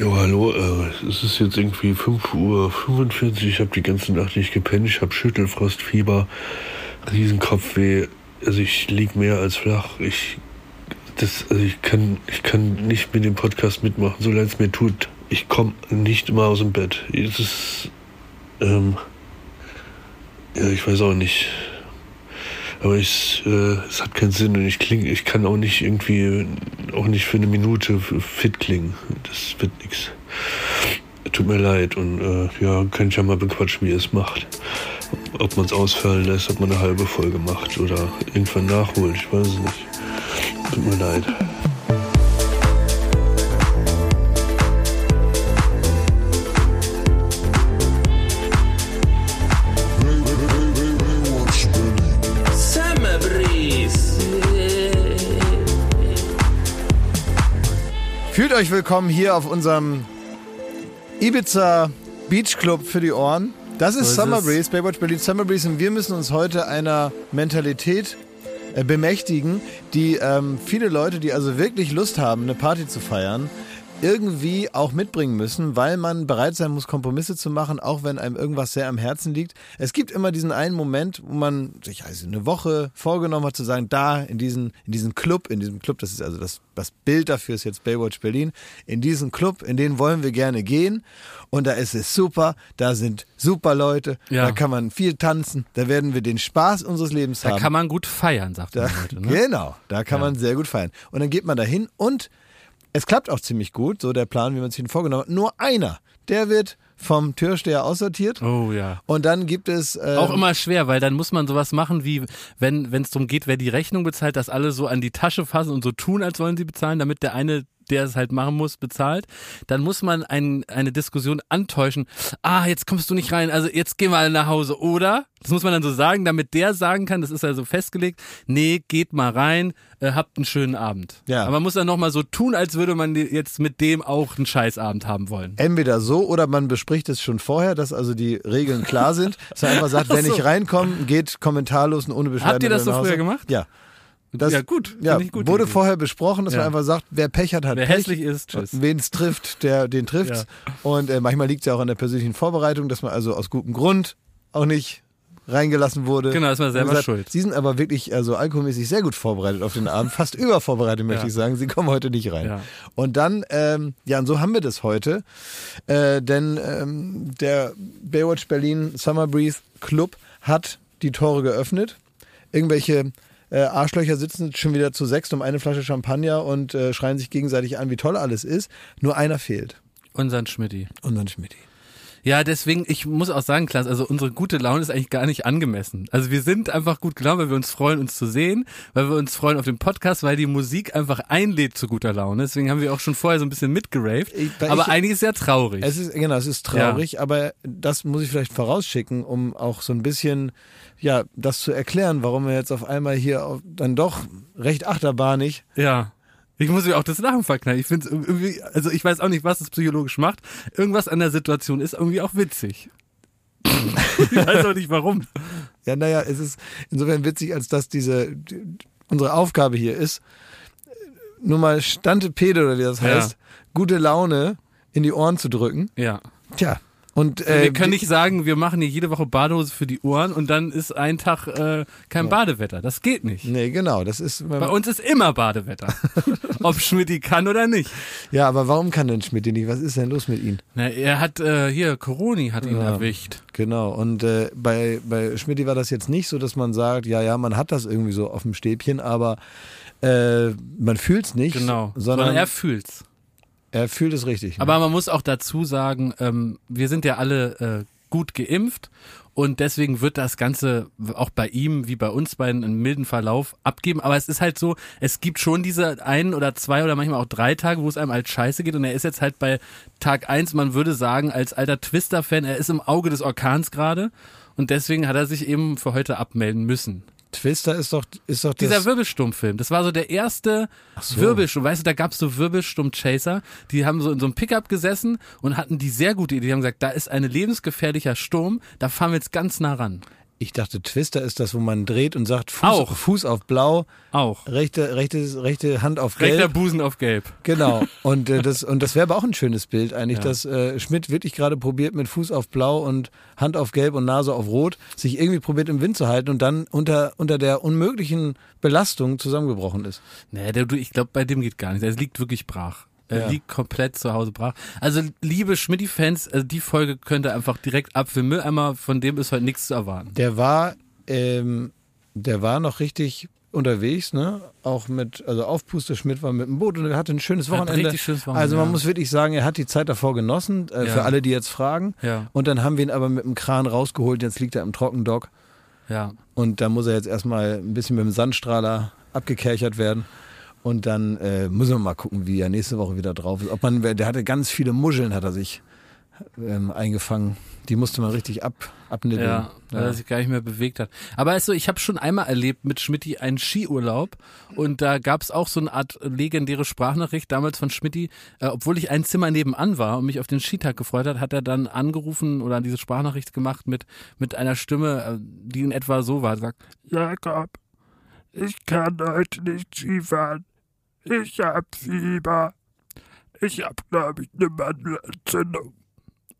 Ja, hallo, äh, es ist jetzt irgendwie 5.45 Uhr, ich habe die ganze Nacht nicht gepennt, ich habe Schüttelfrostfieber, Riesenkopfweh, also ich lieg mehr als flach, ich, das, also ich kann, ich kann nicht mit dem Podcast mitmachen, so leid es mir tut, ich komme nicht immer aus dem Bett, es ist, ähm, ja, ich weiß auch nicht, aber ich, äh, es hat keinen Sinn und ich klinge, ich kann auch nicht irgendwie, auch nicht für eine Minute fit klingen. Das wird nichts. Tut mir leid und äh, ja, könnt ja mal bequatschen, wie ihr es macht. Ob man es ausfallen lässt, ob man eine halbe Folge macht oder irgendwann nachholt, ich weiß es nicht. Tut mir leid. Fühlt euch willkommen hier auf unserem Ibiza Beach Club für die Ohren. Das ist ist Summer. Breeze, Baywatch Berlin Summer Breeze und wir müssen uns heute einer Mentalität äh, bemächtigen, die ähm, viele Leute, die also wirklich Lust haben, eine Party zu feiern, irgendwie auch mitbringen müssen, weil man bereit sein muss, Kompromisse zu machen, auch wenn einem irgendwas sehr am Herzen liegt. Es gibt immer diesen einen Moment, wo man sich also eine Woche vorgenommen hat zu sagen, da in diesen, in diesen Club, in diesem Club, das ist also das, das Bild dafür ist jetzt Baywatch Berlin, in diesen Club, in den wollen wir gerne gehen und da ist es super, da sind super Leute, Ja. da kann man viel tanzen, da werden wir den Spaß unseres Lebens Da haben. kann man gut feiern, sagt Da, man heute. Ne? Genau, da kann Ja. man sehr gut feiern. Und dann geht man dahin und es klappt auch ziemlich gut, so der Plan, wie man sich ihn vorgenommen hat. Nur einer, der wird vom Türsteher aussortiert. Oh ja. Und dann gibt es. ähm, Auch immer schwer, weil dann muss man sowas machen wie, wenn wenn es darum geht, wer die Rechnung bezahlt, dass alle so an die Tasche fassen und so tun, als wollen sie bezahlen, damit der eine, der es halt machen muss, bezahlt. Dann muss man ein, eine Diskussion antäuschen. Ah, jetzt kommst du nicht rein, also jetzt gehen wir alle nach Hause, oder? Das muss man dann so sagen, damit der sagen kann, das ist also festgelegt, nee, geht mal rein, äh, habt einen schönen Abend. Ja. Aber man muss dann nochmal so tun, als würde man jetzt mit dem auch einen Scheißabend haben wollen. Entweder so oder man bespricht es schon vorher, dass also die Regeln klar sind. Dass man einfach sagt, wenn so. ich reinkomme, geht kommentarlos und ohne Beschwerden. Habt ihr das so früher gemacht? Ja. Das, ja, gut. Ja, gut. wurde Idee. vorher besprochen, dass Ja. man einfach sagt, wer Pech hat, hat Wer Pech. hässlich ist, tschüss. Wen es trifft, der den trifft. Ja. Und äh, manchmal liegt es ja auch an der persönlichen Vorbereitung, dass man also aus gutem Grund auch nicht reingelassen wurde. Genau, ist man selber gesagt, schuld. Sie sind aber wirklich also alkoholmäßig sehr gut vorbereitet auf den Abend, fast übervorbereitet, möchte Ja. ich sagen. Sie kommen heute nicht rein. Und dann, ähm, ja, und so haben wir das heute, äh, denn ähm, der Baywatch Berlin Summer Breeze Club hat die Tore geöffnet. Irgendwelche äh, Arschlöcher sitzen schon wieder zu sechst um eine Flasche Champagner und äh, schreien sich gegenseitig an, wie toll alles ist. Nur einer fehlt. Unseren Schmidti. Unseren Schmidt. Ja, deswegen, ich muss auch sagen, Klaas, also unsere gute Laune ist eigentlich gar nicht angemessen. Also wir sind einfach gut gelaunt, weil wir uns freuen, uns zu sehen, weil wir uns freuen auf den Podcast, weil die Musik einfach einlädt zu guter Laune. Deswegen haben wir auch schon vorher so ein bisschen mitgeraved. Ich- Aber ich- eigentlich ist ja traurig. Es ist, genau, es ist traurig, aber das muss ich vielleicht vorausschicken, um auch so ein bisschen, ja, das zu erklären, warum wir jetzt auf einmal hier auf, dann doch recht achterbahnig ja. Ich muss mir auch das Lachen verknallen. Ich finde es irgendwie, also ich weiß auch nicht, was es psychologisch macht. Irgendwas an der Situation ist irgendwie auch witzig. ich weiß auch nicht warum. Ja, naja, es ist insofern witzig, als dass diese die, unsere Aufgabe hier ist, nur mal Stante Pede oder wie das Ja. heißt, gute Laune in die Ohren zu drücken. Ja. Tja. Und äh, wir können nicht sagen, wir machen hier jede Woche Badehose für die Ohren und dann ist ein Tag äh, kein Badewetter. Das geht nicht. Nee, genau, das ist. Bei uns ist immer Badewetter. Ob Schmidti kann oder nicht. Ja, aber warum kann denn Schmidt nicht? Was ist denn los mit ihm? Na, er hat äh, hier, Coroni hat ihn Ja. erwischt. Genau, und äh, bei, bei Schmidt war das jetzt nicht so, dass man sagt, ja, ja, man hat das irgendwie so auf dem Stäbchen, aber äh, man fühlt es nicht, Genau. sondern, Sondern er fühlt's. Er fühlt es richtig. ne? Aber man muss auch dazu sagen, ähm, wir sind ja alle äh, gut geimpft und deswegen wird das Ganze auch bei ihm wie bei uns beiden einen milden Verlauf abgeben. Aber es ist halt so, es gibt schon diese ein oder zwei oder manchmal auch drei Tage, wo es einem als scheiße geht und er ist jetzt halt bei Tag eins, man würde sagen, als alter Twister-Fan, er ist im Auge des Orkans gerade und deswegen hat er sich eben für heute abmelden müssen. Twister ist doch, ist doch Dieser. Wirbelsturmfilm, das war so der erste so. Wirbelsturm. Weißt du, da gab's so Wirbelsturm-Chaser, die haben so in so einem Pickup gesessen und hatten die sehr gute Idee. Die haben gesagt, da ist ein lebensgefährlicher Sturm, da fahren wir jetzt ganz nah ran. Ich dachte, Twister ist das, wo man dreht und sagt Fuß, Auch. Fuß auf blau, Auch. rechte, rechte, rechte Hand auf gelb. Rechter Busen auf gelb. Genau. Und äh, das, und das wäre aber auch ein schönes Bild eigentlich, Ja. dass äh, Schmidt wirklich gerade probiert mit Fuß auf Blau und Hand auf Gelb und Nase auf Rot, sich irgendwie probiert im Wind zu halten und dann unter, unter der unmöglichen Belastung zusammengebrochen ist. Nee, der, du, ich glaube, bei dem geht gar nicht. Er liegt wirklich brach. Er Ja. liegt komplett zu Hause brach. Also, liebe Schmidti-Fans, also die Folge könnt ihr einfach direkt ab für Mülleimer, von dem ist heute nichts zu erwarten. Der war, ähm, der war noch richtig unterwegs, ne? Auch mit, also Aufpuster Schmidt war mit dem Boot und er hatte ein schönes Wochenende. schönes Wochenende, also man ja. muss wirklich sagen, er hat die Zeit davor genossen, äh, Ja. für alle, die jetzt fragen. Ja. Und dann haben wir ihn aber mit dem Kran rausgeholt, jetzt liegt er im Trockendock. Ja. Und da muss er jetzt erstmal ein bisschen mit dem Sandstrahler abgekerchert werden. Und dann äh, müssen wir mal gucken, wie er nächste Woche wieder drauf ist. Ob man, der hatte ganz viele Muscheln, hat er sich ähm, eingefangen. Die musste man richtig ab, abnibbeln. Ja, weil er sich gar nicht mehr bewegt hat. Aber also, ich habe schon einmal erlebt mit Schmidti einen Skiurlaub und da gab es auch so eine Art legendäre Sprachnachricht damals von Schmidti. Äh, obwohl ich ein Zimmer nebenan war und mich auf den Skitag gefreut hat, hat er dann angerufen oder diese Sprachnachricht gemacht mit mit einer Stimme, äh, die in etwa so war. Sagt, Jakob, ich kann heute nicht Skifahren. Ich hab Fieber. Ich hab, glaube ich, eine Mandelentzündung.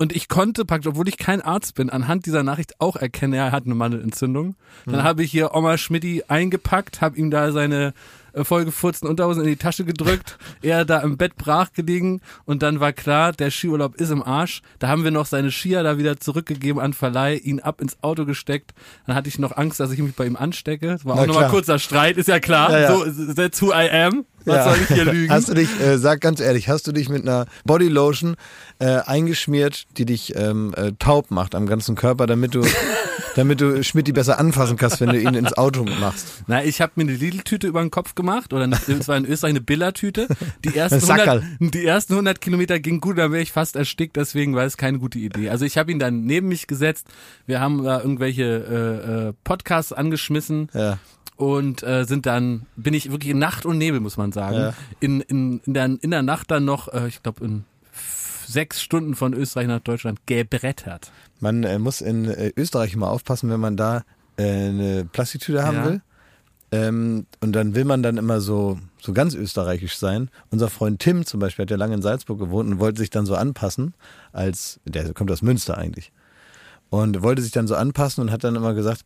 Und ich konnte praktisch, obwohl ich kein Arzt bin, anhand dieser Nachricht auch erkennen, er hat eine Mandelentzündung. Dann habe ich hier Oma Schmidti eingepackt, habe ihm da seine vollgefurzten Unterhosen in die Tasche gedrückt, er da im Bett brach gelegen und dann war klar, der Skiurlaub ist im Arsch. Da haben wir noch seine Skier da wieder zurückgegeben an Verleih, ihn ab ins Auto gesteckt. Dann hatte ich noch Angst, dass ich mich bei ihm anstecke. Das war auch nochmal kurzer Streit, ist ja klar. Ja, ja. So, that's who I am. Was Ja. soll ich hier lügen? Hast du dich, äh, sag ganz ehrlich, hast du dich mit einer Bodylotion äh, eingeschmiert, die dich ähm, äh, taub macht am ganzen Körper, damit du, damit du Schmidti besser anfassen kannst, wenn du ihn ins Auto machst? Na, ich habe mir eine Lidl-Tüte über den Kopf gemacht oder es war in Österreich eine Billa-Tüte. Die ersten, Ein Sackerl. 100, die ersten 100 Kilometer ging gut, da wäre ich fast erstickt, deswegen war es keine gute Idee. Also ich habe ihn dann neben mich gesetzt, wir haben da irgendwelche äh, äh, Podcasts angeschmissen Ja. und äh, sind dann, bin ich wirklich in Nacht und Nebel, muss man sagen, Ja. in, in, in, der, in der Nacht dann noch, äh, ich glaube in sechs Stunden von Österreich nach Deutschland gebrettert. Man äh, muss in äh, Österreich immer aufpassen, wenn man da äh, eine Plastiktüte haben Ja. will. Ähm, und dann will man dann immer so, so ganz österreichisch sein. Unser Freund Tim zum Beispiel hat ja lange in Salzburg gewohnt und wollte sich dann so anpassen, als, der kommt aus Münster eigentlich. Und wollte sich dann so anpassen und hat dann immer gesagt,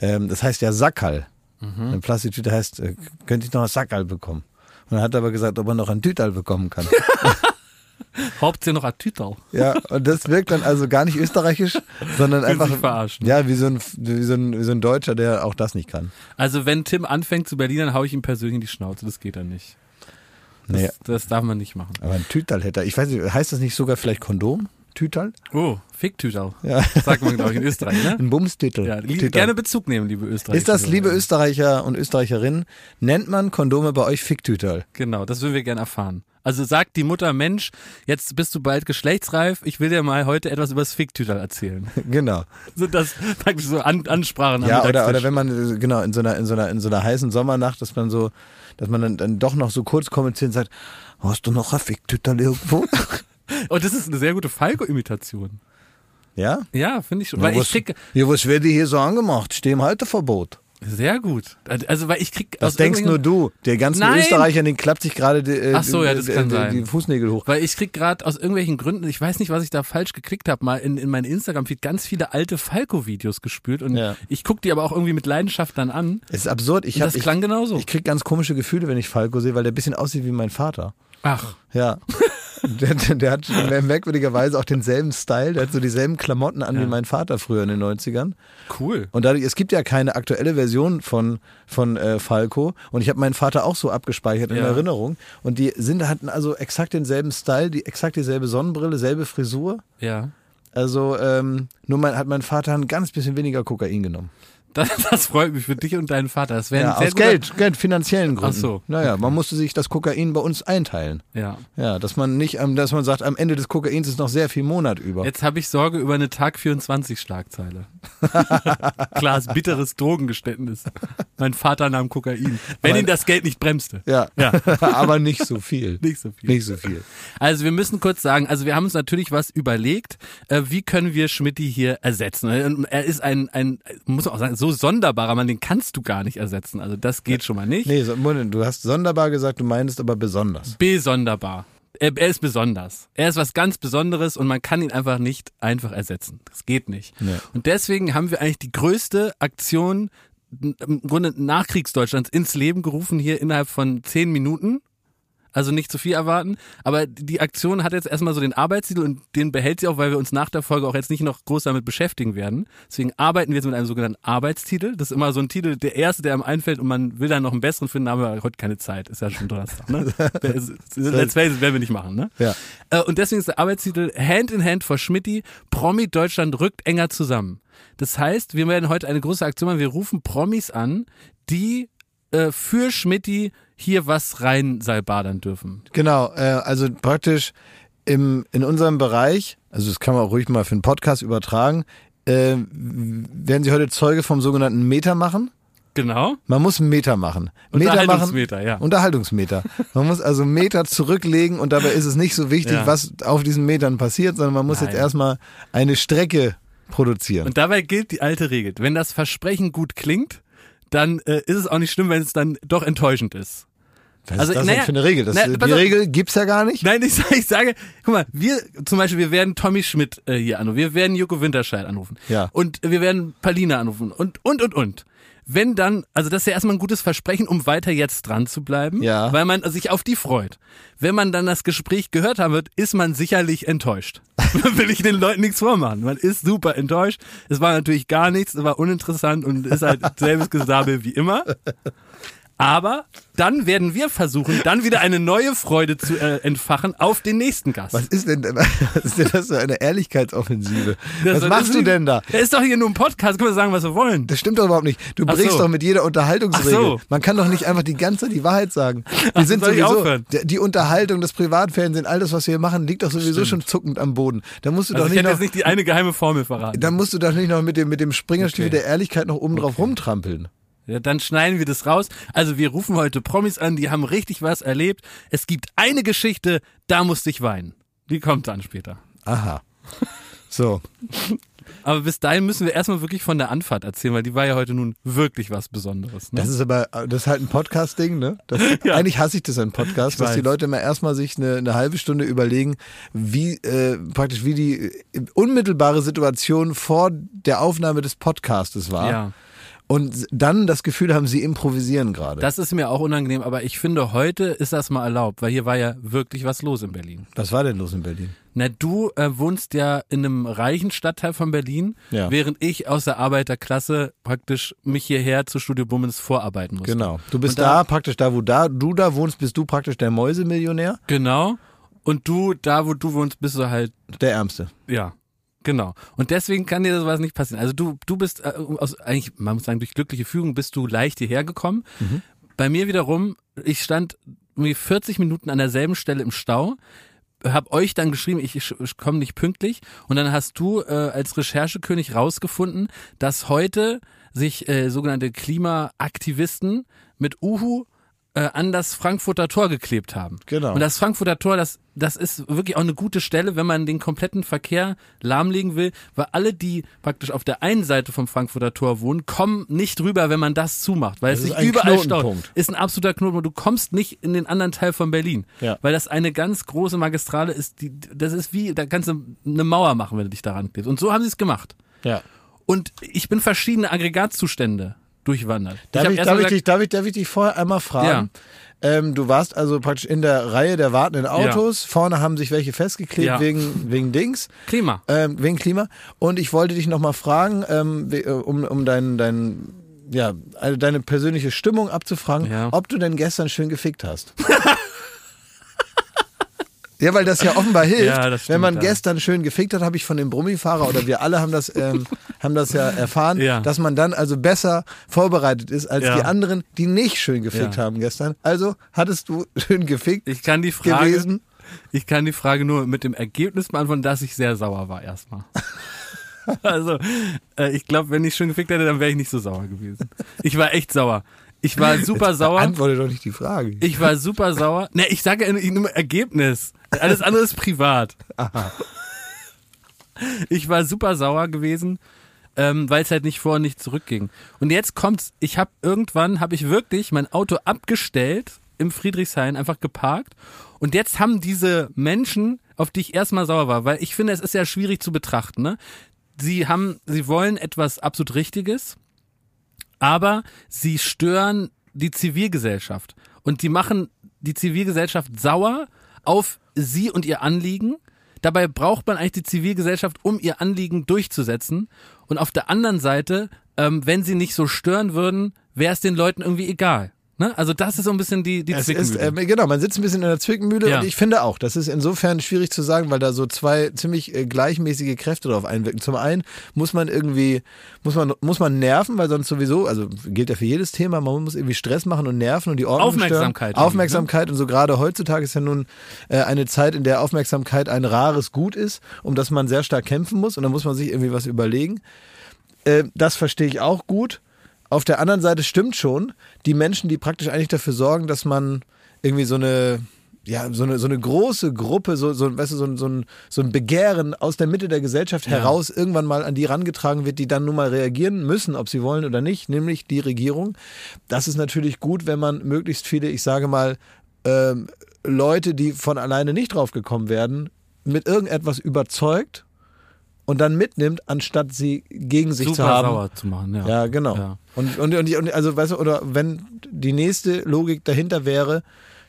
ähm, das heißt ja Sackerl. Eine Plastiktüte heißt, äh, könnte ich noch ein Sackerl bekommen. Und er hat aber gesagt, ob er noch ein Tütal bekommen kann. Hauptsache noch ein Tütal. Ja, und das wirkt dann also gar nicht österreichisch, sondern einfach verarschen. ja, wie so, ein, wie, so ein, wie so ein Deutscher, der auch das nicht kann. Also wenn Tim anfängt zu Berlin, dann hau ich ihm persönlich in die Schnauze. Das geht dann nicht. Das, Nee, das darf man nicht machen. aber ein Tütal hätte er. Ich weiß nicht, heißt das nicht sogar vielleicht Kondom? Tütal? Oh, Ficktütal. Ja. Sagt man, glaube ich, in Österreich, ne? Ein Bumstütel. Ja, Tütal. gerne Bezug nehmen, liebe Österreicher. Ist das, liebe Österreicher und Österreicherinnen, nennt man Kondome bei euch Ficktütal? Genau, das würden wir gerne erfahren. Also sagt die Mutter, Mensch, jetzt bist du bald geschlechtsreif, ich will dir mal heute etwas über das Ficktütal erzählen. Genau. Sind das praktisch so An Ansprachen Ja, oder, oder wenn man, äh, genau, in so einer, in so einer, in so einer heißen Sommernacht, dass man so, dass man dann, dann doch noch so kurz kommuniziert und sagt, hast du noch ein Ficktütal irgendwo? Oh, das ist eine sehr gute Falco-Imitation. ja? Ja, finde ich schon. Ja, Weil ich was, krieg, ja, was wird dir hier so angemacht? Steh im Halteverbot. sehr gut. Also, weil ich krieg Das denkst nur du. Der ganzen Nein! Österreicher, den klappt sich gerade die, äh, so, ja, die, kann die, Fußnägel hoch. Weil ich krieg gerade aus irgendwelchen Gründen, ich weiß nicht, was ich da falsch geklickt habe, mal in, in mein Instagram-Feed ganz viele alte Falco-Videos gespült und Ja. ich guck die aber auch irgendwie mit Leidenschaft dann an. Es ist absurd. Ich, Und hab, das ich, klang genauso. ich krieg ganz komische Gefühle, wenn ich Falco sehe, weil der ein bisschen aussieht wie mein Vater. Ach, Ja. Der, der, hat merkwürdigerweise auch denselben Style, der hat so dieselben Klamotten an Ja. wie mein Vater früher in den 90ern. cool. Und dadurch, es gibt ja keine aktuelle Version von, von äh, Falco. Und ich habe meinen Vater auch so abgespeichert in Ja. Erinnerung. Und die sind, hatten also exakt denselben Style, die exakt dieselbe Sonnenbrille, selbe Frisur. Ja. Also ähm, nur mein, hat mein Vater ein ganz bisschen weniger Kokain genommen. Das, das freut mich für dich und deinen Vater. Das wäre Ja, aus Geld, Geld, finanziellen Gründen. Ach so. Naja, man musste sich das Kokain bei uns einteilen. Ja. Ja, dass man nicht, dass man sagt, am Ende des Kokains ist noch sehr viel Monat über. Jetzt habe ich Sorge über eine Tag 24 Schlagzeile. Klaas bitteres Drogengeständnis. Mein Vater nahm Kokain. Wenn Aber- ihn das Geld nicht bremste. Ja, Ja. aber nicht so viel. Nicht so viel. Nicht so viel. Also wir müssen kurz sagen, also wir haben uns natürlich was überlegt, äh, wie können wir Schmidti hier ersetzen. Er ist ein, ein, muss man auch sagen, so sonderbarer Mann, den kannst du gar nicht ersetzen. Also das geht schon mal nicht. Nee, du hast sonderbar gesagt, du meinst aber besonders. Besonderbar. Er, er ist besonders. Er ist was ganz Besonderes und man kann ihn einfach nicht einfach ersetzen. Das geht nicht. Nee. Und deswegen haben wir eigentlich die größte Aktion im Grunde Nachkriegsdeutschlands ins Leben gerufen hier innerhalb von zehn Minuten. Also nicht zu viel erwarten. Aber die Aktion hat jetzt erstmal so den Arbeitstitel und den behält sie auch, weil wir uns nach der Folge auch jetzt nicht noch groß damit beschäftigen werden. Deswegen arbeiten wir jetzt mit einem sogenannten Arbeitstitel. Das ist immer so ein Titel, der erste, der einem einfällt und man will dann noch einen besseren finden, aber heute keine Zeit. Ist ja schon Donnerstag, ne? Let's face it, werden wir nicht machen, ne? Ja. Äh, Und deswegen ist der Arbeitstitel Hand in Hand for Schmidti, Promi Deutschland rückt enger zusammen. Das heißt, wir werden heute eine große Aktion machen. Wir rufen Promis an, die äh, für Schmidti hier was rein salbadern dürfen. Genau, äh, also praktisch im, in unserem Bereich, also das kann man auch ruhig mal für einen Podcast übertragen, äh, werden Sie heute Zeuge vom sogenannten Meter machen. Genau. Man muss einen Meter machen. Meter machen. Unterhaltungsmeter, ja. Unterhaltungsmeter. Man muss also Meter zurücklegen und dabei ist es nicht so wichtig, Ja. was auf diesen Metern passiert, sondern man muss Nein. jetzt erstmal eine Strecke produzieren. Und dabei gilt die alte Regel. Wenn das Versprechen gut klingt, dann äh, ist es auch nicht schlimm, wenn es dann doch enttäuschend ist. Was also, ist das naja, für eine Regel? Das, na, die auf. Regel gibt's ja gar nicht. Nein, ich, sage- ich sage, guck mal, wir zum Beispiel, wir werden Tommy Schmidt äh, hier anrufen, wir werden Joko Winterscheid anrufen Ja. und wir werden Palina anrufen und und und und. Wenn dann, also das ist ja erstmal ein gutes Versprechen, um weiter jetzt dran zu bleiben, Ja. weil man sich auf die freut. Wenn man dann das Gespräch gehört haben wird, ist man sicherlich enttäuscht. Will ich den Leuten nichts vormachen. Man ist super enttäuscht. Es war natürlich gar nichts, es war uninteressant und ist halt selbes Gesabel wie immer. Aber dann werden wir versuchen, dann wieder eine neue Freude zu äh, entfachen auf den nächsten Gast. Was ist denn, was ist denn das für eine Ehrlichkeitsoffensive? Das- Was das machst du denn da? Er ist doch hier nur ein Podcast, können wir sagen, was wir wollen. Das stimmt doch überhaupt nicht. Du Ach brichst so. doch mit jeder Unterhaltungsregel. Ach so. Man kann doch nicht einfach die ganze Zeit die Wahrheit sagen. Wir sind soll ich sowieso, die Unterhaltung, das Privatfernsehen, all das, was wir hier machen, liegt doch sowieso schon zuckend am Boden. Da musst du Also doch ich nicht noch, jetzt nicht die eine geheime Formel verraten. da musst du doch nicht noch mit dem, mit dem Springerstiefel Okay. der Ehrlichkeit noch oben drauf rumtrampeln. Ja, dann schneiden wir das raus. Also wir rufen heute Promis an, die haben richtig was erlebt. Es gibt eine Geschichte, da musste ich weinen. Die kommt dann später. Aha. So. Aber bis dahin müssen wir erstmal wirklich von der Anfahrt erzählen, weil die war ja heute nun wirklich was Besonderes. Ne? Das ist aber, das ist halt ein Podcast-Ding, ne? Das, Eigentlich hasse ich das an Podcasts, dass die Leute immer erstmal sich eine, eine halbe Stunde überlegen, wie, äh, praktisch wie die unmittelbare Situation vor der Aufnahme des Podcastes war. ja, Und dann das Gefühl haben, sie improvisieren gerade. das ist mir auch unangenehm, aber ich finde, heute ist das mal erlaubt, weil hier war ja wirklich was los in Berlin. Was war denn los in Berlin? Na, du äh, wohnst ja in einem reichen Stadtteil von Berlin, Ja. während ich aus der Arbeiterklasse praktisch mich hierher zu Studio Bummens vorarbeiten musste. Genau. Du bist da, da- praktisch da, wo da, du da wohnst, bist du praktisch der Mäusemillionär, Genau. Und du, da wo du wohnst, bist du halt, der Ärmste. ja. Genau. Und deswegen kann dir sowas nicht passieren. Also du, du bist äh, aus, eigentlich, man muss sagen, durch glückliche Fügung bist du leicht hierher gekommen. Bei mir wiederum, ich stand irgendwie 40 Minuten an derselben Stelle im Stau, hab euch dann geschrieben, ich, ich, ich komme nicht pünktlich. Und dann hast du äh, als Recherchekönig rausgefunden, dass heute sich äh, sogenannte Klimaaktivisten mit Uhu äh, an das Frankfurter Tor geklebt haben. Genau. Und das Frankfurter Tor, das, das ist wirklich auch eine gute Stelle, wenn man den kompletten Verkehr lahmlegen will, weil alle, die praktisch auf der einen Seite vom Frankfurter Tor wohnen, kommen nicht rüber, wenn man das zumacht, weil Das es ist sich ein überall staut. Knotenpunkt. Ist ein absoluter Knotenpunkt. Du kommst nicht in den anderen Teil von Berlin, Ja. weil das eine ganz große Magistrale ist. Die, das ist wie, da kannst du eine Mauer machen, wenn du dich daran klebst. Und so haben sie es gemacht. Ja. Und ich bin verschiedene Aggregatzustände durchwandert. Darf ich, erst darf, ich dich, darf, ich, darf ich dich vorher einmal fragen? Ähm, du warst also praktisch in der Reihe der wartenden Autos. Vorne haben sich welche festgeklebt Ja. wegen, wegen Dings, Klima. ähm, wegen Klima. Und ich wollte dich nochmal fragen, ähm, äh, um, um dein, dein, ja, also deine persönliche Stimmung abzufragen, Ja. ob du denn gestern schön gefickt hast. Ja, weil das ja offenbar hilft. Ja, stimmt, Wenn man ja. gestern schön gefickt hat, habe ich von dem Brummifahrer oder wir alle haben das, ähm, haben das ja erfahren, Ja. dass man dann also besser vorbereitet ist als die anderen, die nicht schön gefickt haben gestern. Also hattest du schön gefickt Ich kann die Frage, gewesen? ich kann die Frage nur mit dem Ergebnis beantworten, dass ich sehr sauer war erstmal. Also, äh, ich glaube, wenn ich schön gefickt hätte, dann wäre ich nicht so sauer gewesen. Ich war echt sauer. Ich war super sauer. Antworte doch nicht die Frage. Ich war super sauer. Ne, ich sage nur Ergebnis. Alles andere ist privat. Ich war super sauer gewesen, ähm, weil es halt nicht vor und nicht zurückging. Und jetzt kommt's. Ich habe irgendwann habe ich wirklich mein Auto abgestellt im Friedrichshain, einfach geparkt. Und jetzt haben diese Menschen, auf die ich erstmal sauer war, weil ich finde, es ist ja schwierig zu betrachten. Ne? Sie haben, sie wollen etwas absolut Richtiges, aber sie stören die Zivilgesellschaft und die machen die Zivilgesellschaft sauer auf sie und ihr Anliegen. Dabei braucht man eigentlich die Zivilgesellschaft, um ihr Anliegen durchzusetzen. Und auf der anderen Seite, ähm, wenn sie nicht so stören würden, wäre es den Leuten irgendwie egal. Ne? Also das ist so ein bisschen die, die Es ist, Zwickmühle. äh, genau, man sitzt ein bisschen in der Zwickmühle Ja. und ich finde auch, das ist insofern schwierig zu sagen, weil da so zwei ziemlich äh, gleichmäßige Kräfte drauf einwirken. Zum einen muss man irgendwie, muss man, muss man nerven, weil sonst sowieso, also gilt ja für jedes Thema, man muss irgendwie Stress machen und nerven und die Ordnung Aufmerksamkeit Stören. irgendwie, Aufmerksamkeit und so gerade heutzutage ist ja nun äh, eine Zeit, in der Aufmerksamkeit ein rares Gut ist, um das man sehr stark kämpfen muss und da muss man sich irgendwie was überlegen. Äh, das verstehe ich auch gut. Auf der anderen Seite stimmt schon, die Menschen, die praktisch eigentlich dafür sorgen, dass man irgendwie so eine, ja, so eine, so eine große Gruppe, so, so, weißt du, so, ein- so, ein, so ein Begehren aus der Mitte der Gesellschaft heraus irgendwann mal an die rangetragen wird, die dann nun mal reagieren müssen, ob sie wollen oder nicht, nämlich die Regierung. Das ist natürlich gut, wenn man möglichst viele, ich sage mal, ähm, Leute, die von alleine nicht drauf gekommen werden, mit irgendetwas überzeugt und dann mitnimmt, anstatt sie gegen sich Super zu haben. sauer zu machen. Ja, Ja, genau. Ja. Und, und, und, und also weißt du, oder wenn die nächste Logik dahinter wäre,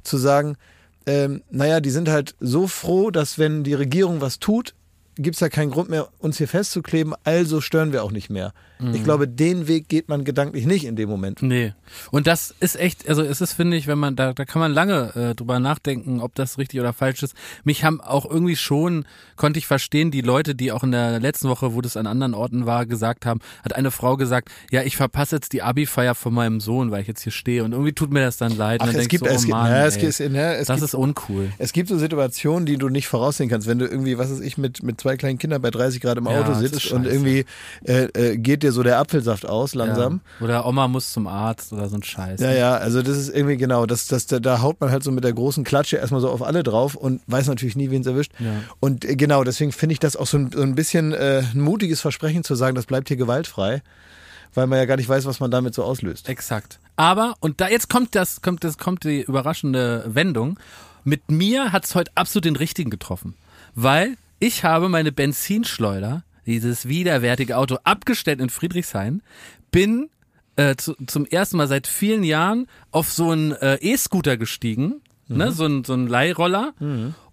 zu sagen, ähm, naja, die sind halt so froh, dass wenn die Regierung was tut, gibt es ja keinen Grund mehr, uns hier festzukleben, also stören wir auch nicht mehr. Mhm. Ich glaube, den Weg geht man gedanklich nicht in dem Moment. Nee. Und das ist echt, also es ist, finde ich, wenn man, da, da kann man lange äh, drüber nachdenken, ob das richtig oder falsch ist. Mich haben auch irgendwie schon, konnte ich verstehen, die Leute, die auch in der letzten Woche, wo das an anderen Orten war, gesagt haben, hat eine Frau gesagt, ja, ich verpasse jetzt die Abi-Feier von meinem Sohn, weil ich jetzt hier stehe. Und irgendwie tut mir das dann leid. Ach, und dann es gibt, so, es oh gibt, Mann, na, es, gibt- na, es das gibt ist uncool. Es gibt so Situationen, die du nicht voraussehen kannst, wenn du irgendwie, was weiß ich, mit, mit zwei kleinen Kindern bei 30 Grad im Ja, Auto sitzt ist und irgendwie äh, äh, geht dir so der Apfelsaft aus langsam. Ja. Oder Oma muss zum Arzt oder so ein Scheiß. Ja, ja, also das ist irgendwie genau, das, das, da, da haut man halt so mit der großen Klatsche erstmal so auf alle drauf und weiß natürlich nie, wen es erwischt. Ja. Und äh, genau, deswegen finde ich das auch so ein, so ein bisschen äh, ein mutiges Versprechen zu sagen, das bleibt hier gewaltfrei, weil man ja gar nicht weiß, was man damit so auslöst. Exakt. Aber, und da jetzt kommt das, kommt das, kommt die überraschende Wendung. Mit mir hat's heute absolut den richtigen getroffen. Weil ich habe meine Benzinschleuder, dieses widerwärtige Auto, abgestellt in Friedrichshain, bin äh, zu, zum ersten Mal seit vielen Jahren auf so einen äh, E-Scooter gestiegen, ne, so ein, so ein Leihroller.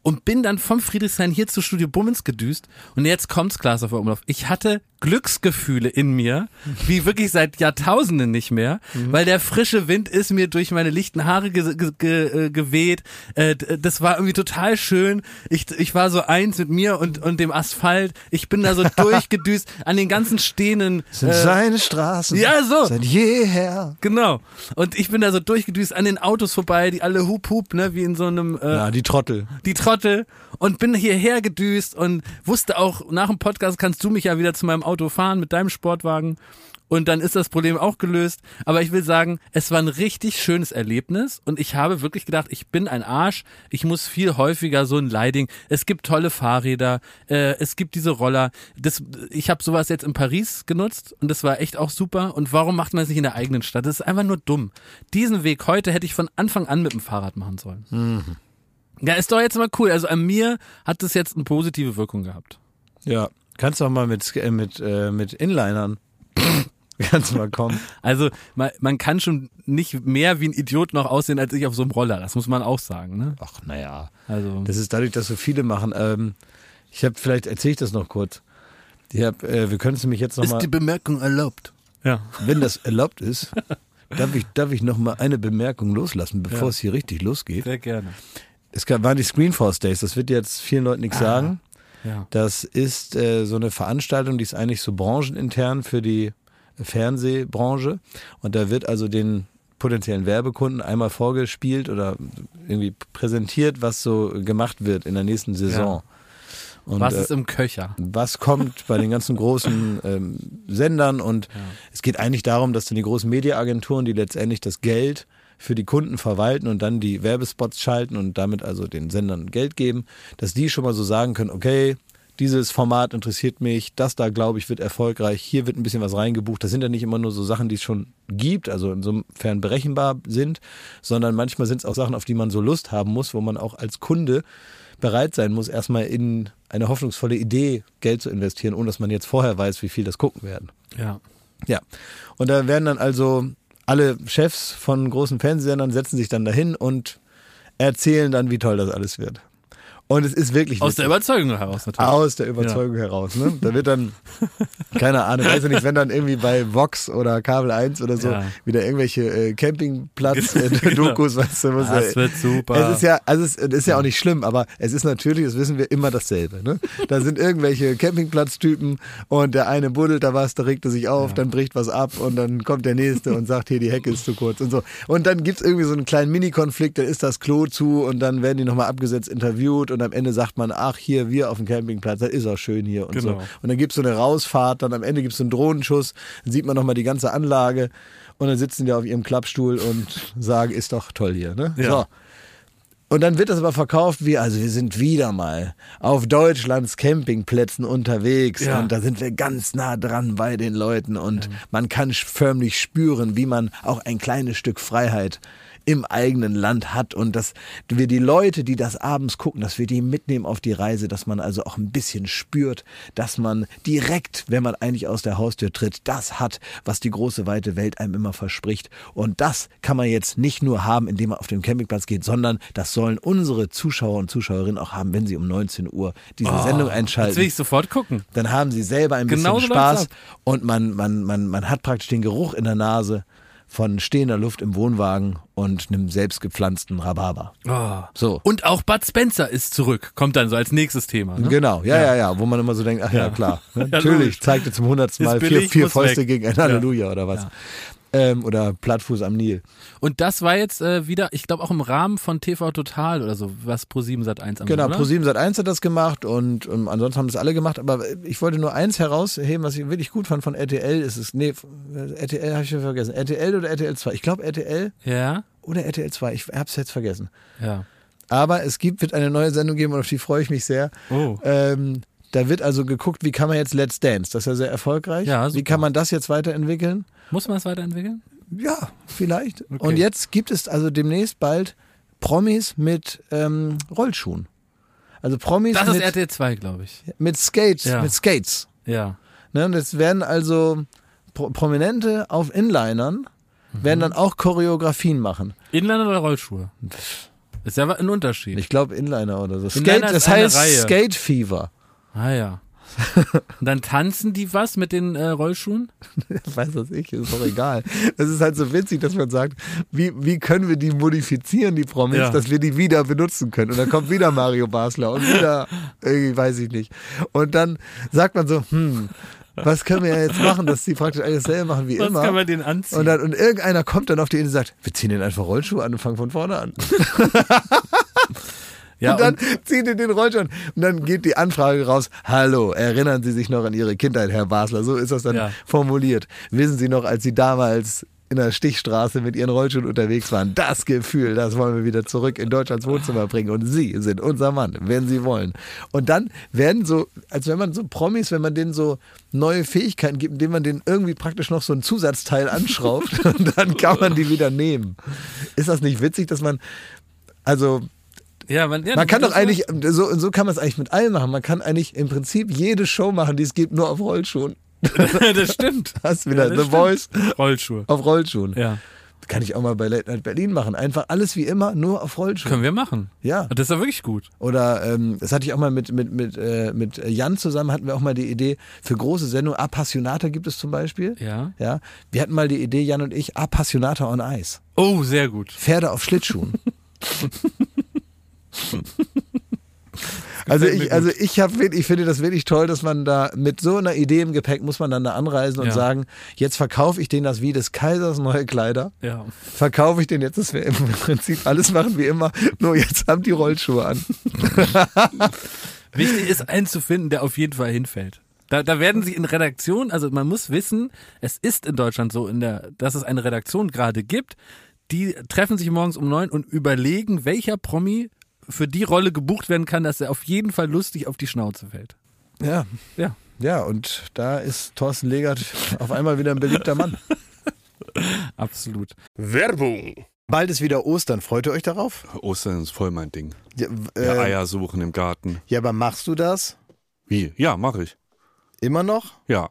Und bin dann vom Friedrichshain hier zu Studio Bummens gedüst. Und jetzt kommt's, Klaas auf Umlauf. Ich hatte Glücksgefühle in mir, wie wirklich seit Jahrtausenden nicht mehr, weil der frische Wind ist mir durch meine lichten Haare ge ge äh, geweht. Äh, das war irgendwie total schön. Ich, ich war so eins mit mir und, und dem Asphalt. Ich bin da so durchgedüst an den ganzen Stehenden. Sind äh, seine Straßen. ja, so. Seit jeher. Genau. Und ich bin da so durchgedüst an den Autos vorbei, die alle hup hup, ne, wie in so einem äh, Ja, die Trottel. die Trottel und bin hierher gedüst und wusste auch, nach dem Podcast kannst du mich ja wieder zu meinem Auto fahren mit deinem Sportwagen und dann ist das Problem auch gelöst. Aber ich will sagen, es war ein richtig schönes Erlebnis und ich habe wirklich gedacht, ich bin ein Arsch, ich muss viel häufiger so ein Leiding. Es gibt tolle Fahrräder, äh, es gibt diese Roller. Das, ich habe sowas jetzt in Paris genutzt und das war echt auch super. Und warum macht man es nicht in der eigenen Stadt? Das ist einfach nur dumm. Diesen Weg heute hätte ich von Anfang an mit dem Fahrrad machen sollen. Ja, ist doch jetzt mal cool. Also an mir hat das jetzt eine positive Wirkung gehabt. Ja. Kannst du auch mal mit, äh, mit, äh, mit Inlinern. Kannst du mal kommen. Also man, man kann schon nicht mehr wie ein Idiot noch aussehen als ich auf so einem Roller. Das muss man auch sagen. Ne? Ach, naja. Also Das ist dadurch, dass so viele machen. Ähm, ich habe, vielleicht erzähle ich das noch kurz. Ich hab, äh, wir können es nämlich jetzt ist nochmal, die Bemerkung erlaubt. Ja. wenn das erlaubt ist, darf ich, darf ich noch mal eine Bemerkung loslassen, bevor Ja. es hier richtig losgeht. Sehr gerne. es gab, waren die Screenforce Days, das wird jetzt vielen Leuten nichts sagen. Ja. Das ist äh, so eine Veranstaltung, die ist eigentlich so branchenintern für die Fernsehbranche. Und da wird also den potenziellen Werbekunden einmal vorgespielt oder irgendwie präsentiert, was so gemacht wird in der nächsten Saison. Und, Was äh, ist im Köcher? was kommt bei den ganzen großen ähm, Sendern und es geht eigentlich darum, dass dann die großen Mediaagenturen, die letztendlich das Geld für die Kunden verwalten und dann die Werbespots schalten und damit also den Sendern Geld geben, dass die schon mal so sagen können, okay, dieses Format interessiert mich, das da glaube ich wird erfolgreich, hier wird ein bisschen was reingebucht. Das sind ja nicht immer nur so Sachen, die es schon gibt, also insofern berechenbar sind, sondern manchmal sind es auch Sachen, auf die man so Lust haben muss, wo man auch als Kunde bereit sein muss, erstmal in eine hoffnungsvolle Idee Geld zu investieren, ohne dass man jetzt vorher weiß, wie viel das gucken werden. Ja. Ja. Und da werden dann also alle Chefs von großen Fernsehsendern setzen sich dann dahin und erzählen dann, wie toll das alles wird. Und es ist wirklich Aus der witzig. Überzeugung heraus natürlich. aus der Überzeugung heraus. Ne? Da wird dann, keine Ahnung, weiß ich nicht, wenn dann irgendwie bei Vox oder Kabel 1 oder so Ja. wieder irgendwelche äh, Campingplatz-Dokus, weißt du, was Das wird super. es ist ja, also es es ist ja auch nicht schlimm, aber es ist natürlich, das wissen wir, immer dasselbe. Ne? Da sind irgendwelche Campingplatztypen und der eine buddelt da was, da regt er sich auf, dann bricht was ab und dann kommt der nächste und sagt, hier, die Hecke ist zu kurz und so. Und dann gibt's irgendwie so einen kleinen Mini-Konflikt, dann ist das Klo zu und dann werden die nochmal abgesetzt, interviewt und am Ende sagt man, ach, hier, wir auf dem Campingplatz, das ist auch schön hier und Genau. so. Und dann gibt's so eine Rausfahrt, dann am Ende gibt's so einen Drohnenschuss, dann sieht man nochmal die ganze Anlage und dann sitzen die auf ihrem Klappstuhl und sagen, ist doch toll hier. Ne? Ja. So. Und dann wird das aber verkauft wie, also wir sind wieder mal auf Deutschlands Campingplätzen unterwegs Ja. und da sind wir ganz nah dran bei den Leuten und man kann förmlich spüren, wie man auch ein kleines Stück Freiheit im eigenen Land hat und dass wir die Leute, die das abends gucken, dass wir die mitnehmen auf die Reise, dass man also auch ein bisschen spürt, dass man direkt, wenn man eigentlich aus der Haustür tritt, das hat, was die große weite Welt einem immer verspricht. Und das kann man jetzt nicht nur haben, indem man auf den Campingplatz geht, sondern das sollen unsere Zuschauer und Zuschauerinnen auch haben, wenn sie um 19 Uhr diese Sendung Jetzt will einschalten ich sofort gucken. dann haben sie selber ein bisschen Genau so Spaß und man, man, man, man hat praktisch den Geruch in der Nase von stehender Luft im Wohnwagen und einem selbstgepflanzten Rhabarber. Oh. So. Und auch Bud Spencer ist zurück. Kommt dann so als nächstes Thema. Ne? Genau, ja, ja, ja, wo man immer so denkt, ach ja, Ja. klar? Ja, natürlich, logisch. zeigte zum hundertsten Mal vier, billig, vier Fäuste weg. gegen ein Ja. Halleluja oder was. Ähm, oder Plattfuß am Nil. Und das war jetzt äh, wieder, ich glaube auch im Rahmen von TV Total oder so, was Pro7 Sat 1 Genau, oder? Pro7 Sat 1 hat das gemacht und ähm, ansonsten haben das alle gemacht, aber ich wollte nur eins herausheben, was ich wirklich gut fand von RTL, ist es, nee, RTL habe ich schon vergessen, RTL oder RTL 2? Ich glaube RTL Ja, oder RTL 2, ich hab's jetzt vergessen. ja. Aber es gibt, wird eine neue Sendung geben und auf die freue ich mich sehr. Oh. Ähm, da wird also geguckt, wie kann man jetzt Let's Dance, das ist ja sehr erfolgreich. Ja, wie super. kann man das jetzt weiterentwickeln? Muss man es weiterentwickeln? Ja, vielleicht. Okay. Und jetzt gibt es also demnächst bald Promis mit ähm, Rollschuhen. Also Promis Das ist mit, RTL 2, glaube ich. mit Skates, Ja. mit Skates. Ja. Ne? Und es werden also Pro Prominente auf Inlinern Mhm. werden dann auch Choreografien machen. Inliner oder Rollschuhe? Ist ja ein Unterschied. Ich glaube Inliner oder so. Inliner Skate, ist das heißt. Skate Fever. Ah ja. Und dann tanzen die was mit den äh, Rollschuhen? weiß das ich, ist doch egal. Es ist halt so witzig, dass man sagt, wie, wie können wir die modifizieren, die Promis, Ja. dass wir die wieder benutzen können. Und dann kommt wieder Mario Basler und wieder, irgendwie weiß ich nicht. Und dann sagt man so, hm, was können wir jetzt machen, dass die praktisch alles selber machen wie Was immer. kann man den anziehen? und, dann, und irgendeiner kommt dann auf die Idee und sagt, wir ziehen den einfach Rollschuh an und fangen von vorne an. Ja, und dann und, zieht ihr den Rollschuh an. Und dann geht die Anfrage raus, hallo, erinnern Sie sich noch an Ihre Kindheit, Herr Basler? So ist das dann Ja. formuliert. Wissen Sie noch, als Sie damals in der Stichstraße mit Ihren Rollschuhen unterwegs waren, das Gefühl, das wollen wir wieder zurück in Deutschlands Wohnzimmer bringen. Und Sie sind unser Mann, wenn Sie wollen. Und dann werden so, als wenn man so Promis, wenn man denen so neue Fähigkeiten gibt, indem man denen irgendwie praktisch noch so ein Zusatzteil anschraubt und dann kann man die wieder nehmen. Ist das nicht witzig, dass man, also ja, man, ja, man kann doch eigentlich, so, so kann man es eigentlich mit allem machen. Man kann eigentlich im Prinzip jede Show machen, die es gibt, nur auf Rollschuhen. das stimmt. Hast wieder Ja, das The stimmt. Voice Rollschuhe. auf Rollschuhen. Ja. Kann ich auch mal bei Late Night Berlin machen. Einfach alles wie immer, nur auf Rollschuhen. Können wir machen. Ja. Das ist ja wirklich gut. Oder ähm, das hatte ich auch mal mit, mit, mit, äh, mit Jan zusammen, hatten wir auch mal die Idee für große Sendungen. Appassionata gibt es zum Beispiel. Ja. Ja. Wir hatten mal die Idee, Jan und ich, Appassionata on Ice. Oh, sehr gut. Pferde auf Schlittschuhen. Also ich, also ich habe ich finde das wirklich toll, dass man da mit so einer Idee im Gepäck muss man dann da anreisen und Ja. sagen, jetzt verkaufe ich denen das wie des Kaisers neue Kleider. Ja. Verkaufe ich denen jetzt, dass wir im Prinzip alles machen wie immer, nur jetzt haben die Rollschuhe an. Wichtig ist, einen zu finden, der auf jeden Fall hinfällt. Da, da werden sich in Redaktionen, also man muss wissen, es ist in Deutschland so, in der, dass es eine Redaktion gerade gibt, die treffen sich morgens um neun und überlegen, welcher Promi für die Rolle gebucht werden kann, dass er auf jeden Fall lustig auf die Schnauze fällt. Ja, Ja. ja, und da ist Thorsten Legert auf einmal wieder ein beliebter Mann. Absolut. Werbung. Bald ist wieder Ostern. Freut ihr euch darauf? Ostern ist voll mein Ding. Ja, äh, Ja, Eier suchen im Garten. ja, aber machst du das Wie? Ja, mache ich. immer noch? Ja.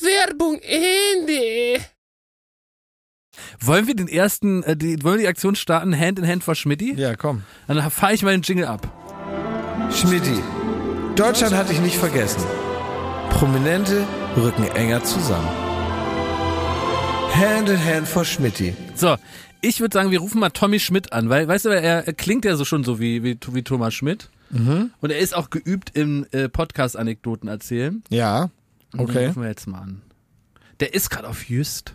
Werbung Ende. Wollen wir den ersten, äh, die, wollen wir die Aktion starten, Hand in Hand for Schmidti? Ja, komm. Dann fahre ich mal den Jingle ab. Schmidti, Deutschland hat dich nicht vergessen. Prominente rücken enger zusammen. Hand in Hand for Schmidti. So, ich würde sagen, wir rufen mal Tommy Schmidt an, weil, weißt du, er, er klingt ja so schon so wie, wie, wie Thomas Schmidt. Und er ist auch geübt im äh, Podcast-Anekdoten erzählen. Ja, Und Den rufen wir jetzt mal an. Der ist gerade auf Just.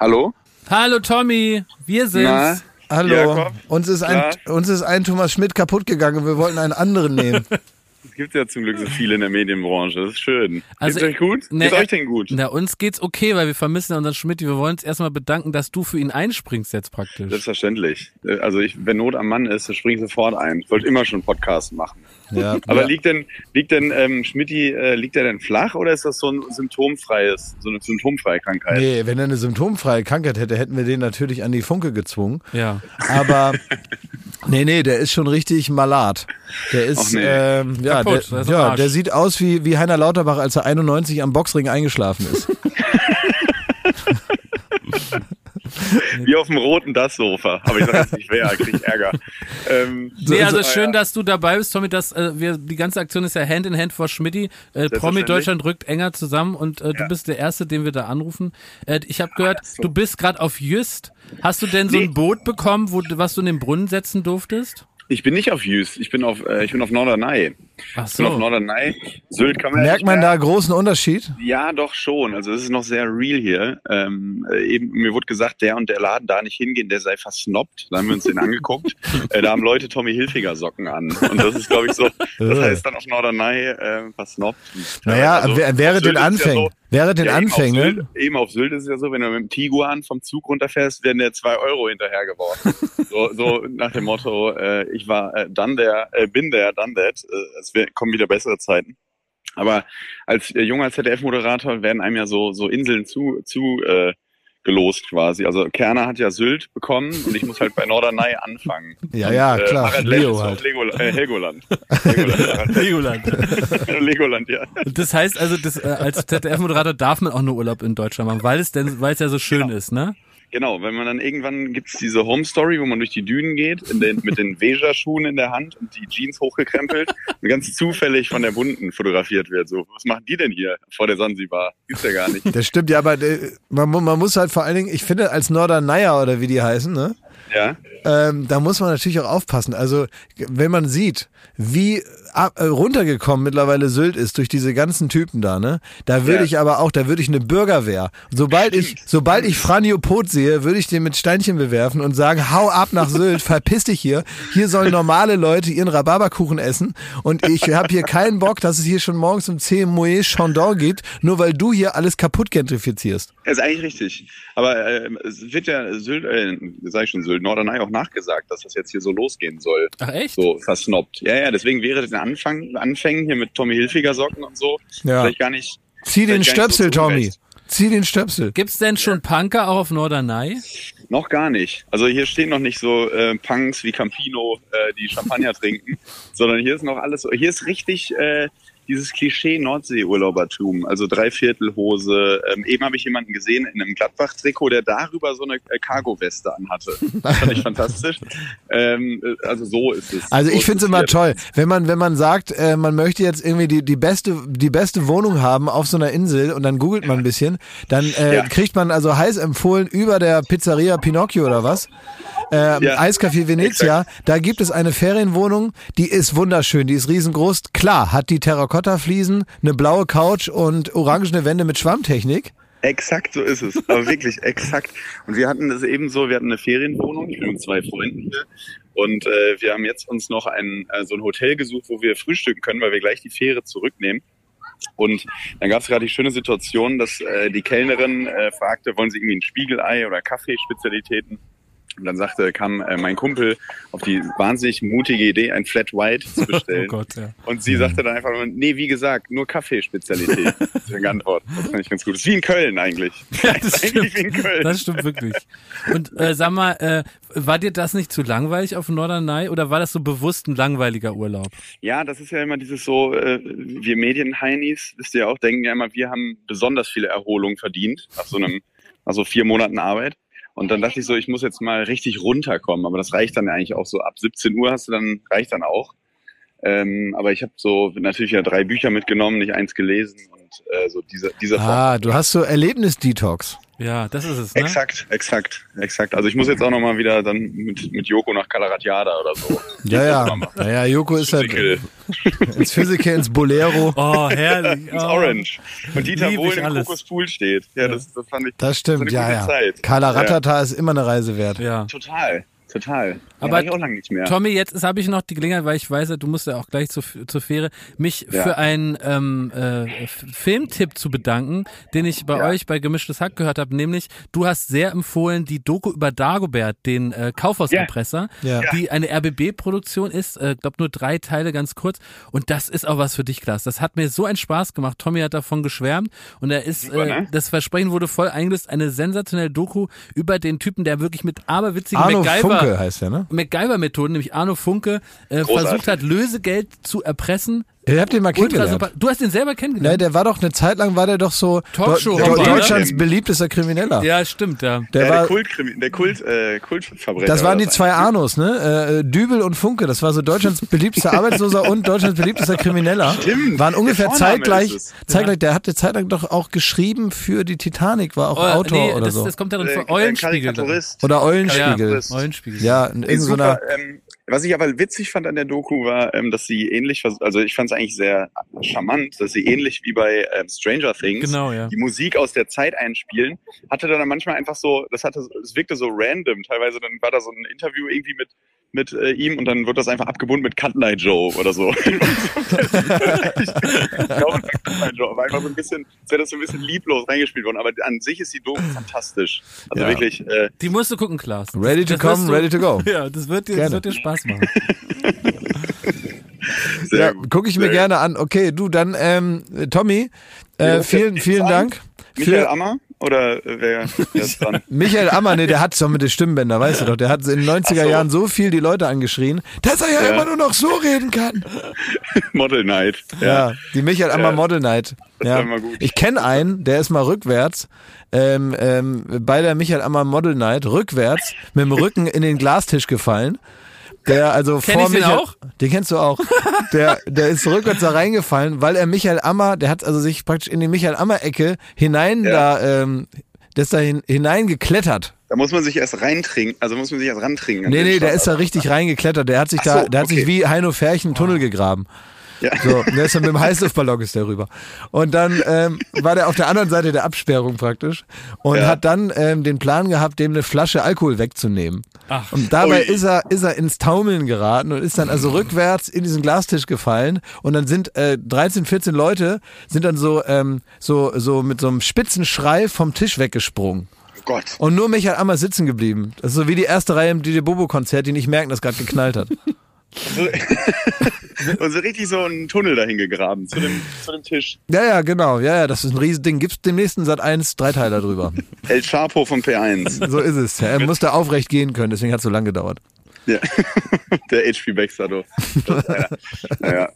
Hallo? Hallo Tommy, wir sind's. Na? Hallo, Ja, uns, ist ein, uns ist ein Thomas Schmidt kaputt gegangen. Wir wollten einen anderen nehmen. Es gibt ja zum Glück so viele in der Medienbranche. Das ist schön. Also, Geht's euch gut? ne, Geht's äh, euch denn gut? Na, uns geht's okay, weil wir vermissen ja unseren Schmidt. Wir wollen uns erstmal bedanken, dass du für ihn einspringst jetzt praktisch. Selbstverständlich. Äh, Also ich, wenn Not am Mann ist, dann spring ich sofort ein. Ich wollte immer schon Podcast machen. Ja, Aber ja. liegt denn, liegt denn ähm, Schmidti, äh, liegt er denn flach oder ist das so ein symptomfreies, so eine symptomfreie Krankheit? Nee, wenn er eine symptomfreie Krankheit hätte, hätten wir den natürlich an die Funke gezwungen. Ja. Aber nee, nee, der ist schon richtig malat. Der ist, nee. ähm, ja, Kaputt, der, ist ja, der sieht aus wie, wie Heiner Lauterbach, als er 91 am Boxring eingeschlafen ist. Wie auf dem roten Das-Sofa. Aber ich sag jetzt nicht wer, krieg ich Ärger. Ähm, Nee, also ah, schön, ja. dass du dabei bist, Tommy. Das, äh, wir, die ganze Aktion ist ja Hand in Hand vor Schmidti. Äh, Promi. Deutschland rückt enger zusammen und äh, du Ja. bist der Erste, den wir da anrufen. Äh, ich habe gehört, so. du bist gerade auf Jüst. Hast du denn so Nee. ein Boot bekommen, wo, du- was du in den Brunnen setzen durftest? Ich bin nicht auf Jüst, ich bin auf, äh, ich bin auf Norderney. Ach bin auf so. Norderney. Sylt kann man ja Merkt nicht man da großen Unterschied? Ja, doch schon. Also es ist noch sehr real hier. Ähm, äh, eben, mir wurde gesagt, der und der Laden da nicht hingehen, der sei versnobbt. Da haben wir uns den angeguckt. Äh, da haben Leute Tommy Hilfiger Socken an. Und das ist, glaube ich, so, das heißt dann auf Norderney äh, versnobbt. Naja, Also, wär- wäre den es ja Anfängen. Wäre den ja, eben auf Anfängen. Sylt- Eben auf Sylt ist es ja so, wenn du mit dem Tiguan vom Zug runterfährst, werden dir zwei Euro hinterhergeworfen. so, so nach dem Motto, äh, ich war äh, done there, äh, bin there, done that. Äh, es wär, kommen wieder bessere Zeiten. Aber als äh, junger ZDF-Moderator werden einem ja so, so Inseln zu, zu äh, gelost quasi. Also Kerner hat ja Sylt bekommen und ich muss halt bei Norderney anfangen. Ja, ja, Äh, klar. Lesch Leo halt. Lego, äh, Helgoland. Helgoland. Legoland. Legoland, ja. Das heißt also, das, äh, als ZDF-Moderator darf man auch nur Urlaub in Deutschland machen, weil es denn, weil es ja so schön ist, ne? Genau, wenn man dann irgendwann gibt's diese Home Story, wo man durch die Dünen geht, in den, mit den Veja-Schuhen in der Hand und die Jeans hochgekrempelt und ganz zufällig von der Bunten fotografiert wird. So, was machen die denn hier vor der Sansibar? Gibt's ja gar nicht. Das stimmt, ja, aber äh, man, man muss halt vor allen Dingen, ich finde, als Norderneier oder wie die heißen, ne? Ja, Ähm, da muss man natürlich auch aufpassen. Also, wenn man sieht, wie ab, äh, runtergekommen mittlerweile Sylt ist durch diese ganzen Typen da, ne? Da würde Ja. ich aber auch, da würde ich eine Bürgerwehr. Sobald ich, sobald ich Franjo Pot sehe, würde ich den mit Steinchen bewerfen und sagen, hau ab nach Sylt, verpiss dich hier. Hier sollen normale Leute ihren Rhabarberkuchen essen und ich habe hier keinen Bock, dass es hier schon morgens um 10 Moet Chandon geht, nur weil du hier alles kaputt gentrifizierst. ist eigentlich richtig. Aber äh, es wird ja Sylt, äh, sag ich schon Sylt, Norderney auch nachgesagt, dass das jetzt hier so losgehen soll. Ach echt? So versnobbt. Ja, ja, deswegen wäre den Anfang, Anfängen hier mit Tommy Hilfiger Socken und so Ja. vielleicht gar nicht. Zieh den so Stöpsel, zu Tommy. Zieh den Stöpsel. Gibt's denn schon Punker auch auf Norderney? Noch gar nicht. Also hier stehen noch nicht so äh, Punks wie Campino, äh, die Champagner trinken, sondern hier ist noch alles so. Hier ist richtig äh, dieses Klischee Nordseeurlaubertum. Also Dreiviertelhose. Ähm, eben habe ich jemanden gesehen in einem Gladbach-Trikot, der darüber so eine äh, Cargo-Weste anhatte. Das fand ich fantastisch. Ähm, äh, also so ist es. Also so ich finde es immer toll, wenn man wenn man sagt, äh, man möchte jetzt irgendwie die die beste die beste Wohnung haben auf so einer Insel und dann googelt man ein bisschen, dann äh, Ja. kriegt man also heiß empfohlen über der Pizzeria Pinocchio oder was. Ähm, Ja, Eiscafé Venezia, da gibt es eine Ferienwohnung, die ist wunderschön, die ist riesengroß. Klar, hat die Terrakotta-Fliesen, eine blaue Couch und orangene Wände mit Schwammtechnik. Exakt so ist es. Aber wirklich exakt. Und wir hatten das eben so, wir hatten eine Ferienwohnung, mit zwei Freunden hier. Und äh, wir haben jetzt uns noch ein, äh, so ein Hotel gesucht, wo wir frühstücken können, weil wir gleich die Fähre zurücknehmen. Und dann gab es gerade die schöne Situation, dass äh, die Kellnerin äh, fragte, wollen Sie irgendwie ein Spiegelei oder Kaffeespezialitäten? Und dann sagte, kam äh, mein Kumpel auf die wahnsinnig mutige Idee, ein Flat White zu bestellen. Oh Gott, ja. Und sie sagte dann einfach nur, nee, wie gesagt, nur Kaffeespezialität. Das ist eine Antwort. Das fand ich ganz gut. Das ist wie in Köln eigentlich. Ja, das eigentlich stimmt. Köln. Das stimmt wirklich. Und äh, sag mal, äh, war dir das nicht zu langweilig auf Norderney oder war das so bewusst ein langweiliger Urlaub? Ja, das ist ja immer dieses so, äh, wir Medienheinis, wisst ihr auch, denken ja immer, wir haben besonders viele Erholung verdient nach so einem, nach so vier Monaten Arbeit. Und dann dachte ich so, ich muss jetzt mal richtig runterkommen. Aber das reicht dann eigentlich auch so. Ab 17 Uhr hast du dann, reicht dann auch. Ähm, aber ich habe so natürlich ja drei Bücher mitgenommen, nicht eins gelesen und äh, so diese, diese Form. Ah, du hast so Erlebnis-Detox. Ja, das ist es, ne? Exakt, exakt, exakt. Also ich muss jetzt auch nochmal wieder dann mit, mit Joko nach Calaratiada oder so. Ja, ja. Das. Naja, Joko ist halt Physical, ins Physical, ins Bolero. Oh, herrlich. ins Oh. Orange. Und Dieter Lieb Bohlen im alles. Kokospool steht. Ja, Das, das fand ich Das stimmt, eine ja, gute ja. Zeit. Kala Ratata ist immer eine Reise wert. Ja. Total, total. Aber ja, ich auch lange nicht mehr. Tommy, jetzt habe ich noch die Gelegenheit, weil ich weiß, ja, du musst ja auch gleich zur, zur Fähre, mich Ja. für einen ähm, äh, Filmtipp zu bedanken, den ich bei Ja. euch bei Gemischtes Hack gehört habe, nämlich du hast sehr empfohlen die Doku über Dagobert, den äh, Kaufhauserpresser, Ja. Ja. die eine RBB-Produktion ist, äh, glaube nur drei Teile ganz kurz und das ist auch was für dich, Klaas. Das hat mir so einen Spaß gemacht. Tommy hat davon geschwärmt und er ist, Super, äh, ne? das Versprechen wurde voll eingelöst, eine sensationelle Doku über den Typen, der wirklich mit aberwitzigen Arno MacGyver Funke heißt er, ne? MacGyver-Methoden, nämlich Arno Funke, äh, versucht hat, Lösegeld zu erpressen, Ihr habt den mal kennengelernt. super. Du hast ihn selber Ne, kennengelernt? der war doch eine Zeit lang, war der doch so Talkshow- Talkshow- Deutschlands Ja. beliebtester Krimineller. ja, stimmt, ja. Der ja, war, der Kult, der Kult, äh, Kultverbrecher. das waren die zwei Arnos, ne? Äh, Dübel und Funke. Das war so Deutschlands beliebtester Arbeitsloser und Deutschlands beliebtester Krimineller. Stimmt, Waren ungefähr zeitgleich. Zeitgleich. Der hatte zeitlang doch auch geschrieben für die Titanic, war auch Oh, Autor nee, oder das, so. das kommt ja dann Äh, von ein Eulenspiegel. Oder Ja, Eulenspiegel. Eulenspiegel. Ja, in Ey, irgendeiner. so einer- ähm, was ich aber witzig fand an der Doku war, ähm, dass sie ähnlich, also ich fand es eigentlich sehr charmant, dass sie ähnlich wie bei ähm, Stranger Things Genau, ja. die Musik aus der Zeit einspielen, hatte dann manchmal einfach so, das hatte, es wirkte so random. Teilweise dann war da so ein Interview irgendwie mit mit äh, ihm und dann wird das einfach abgebunden mit Cut Night Joe oder so. ich glaube, mit Cut Night Joe, aber einfach so ein bisschen, als wäre das so ein bisschen lieblos reingespielt worden. Aber an sich ist die Doku fantastisch. Also Ja. wirklich, äh, Die musst du gucken, Klaas. Ready to Das come, du- ready to go. Ja, das wird dir, das wird dir Spaß machen. sehr Ja, gucke ich mir gerne an. Okay, du, dann, ähm, Tommy, äh, vielen, vielen an? Dank. Michael Für Ammer? Oder wer, ist dran? Michael Ammer, nee, der hat doch mit den Stimmbänder, weißt du doch. Der hat in den 90er Ach so. Jahren so viel die Leute angeschrien, dass er ja, Ja. immer nur noch so reden kann. Model Night. Ja, die Michael Ammer Ja. Model Night. Das Ja. Ich kenne einen, der ist mal rückwärts ähm, ähm, bei der Michael Ammer Model Night rückwärts mit dem Rücken in den Glastisch gefallen. Der also Kenn vor Michael, auch? den kennst du auch. Der, der ist rückwärts da reingefallen, weil er Michael Ammer, der hat also sich praktisch in die Michael Ammer Ecke hinein Ja. da, ähm, der ist da hin, hineingeklettert. Da muss man sich erst reintrinken, also muss man sich erst rantrinken. an Nee, nee, der ist da richtig reingeklettert. Der hat sich Ach da, so, der hat sich wie Heino Färchen einen Tunnel gegraben. Ja. So, und der ist dann mit dem Heißluftballon ist der rüber. Und dann ähm, war der auf der anderen Seite der Absperrung praktisch und Ja. hat dann ähm, den Plan gehabt, dem eine Flasche Alkohol wegzunehmen. Ach. Und dabei Ui. ist er, ist er ins Taumeln geraten und ist dann also rückwärts in diesen Glastisch gefallen. Und dann sind äh, 13, 14 Leute sind dann so, ähm, so, so mit so einem spitzen Schrei vom Tisch weggesprungen. Oh Gott. Und nur Michael Ammer sitzen geblieben. Das ist so wie die erste Reihe im DJ Bobo-Konzert, die nicht merken, dass gerade geknallt hat. Und so richtig so einen Tunnel dahin gegraben, zu dem, zu dem Tisch. Ja, ja, genau. Ja, ja, das ist ein Riesending. Gibt's demnächst einen Sat 1 Dreiteiler drüber. El Chapo vom P1. So ist es. Er musste aufrecht gehen können, deswegen hat es so lange gedauert. Ja. Der HP Baxter, du. Das, ja.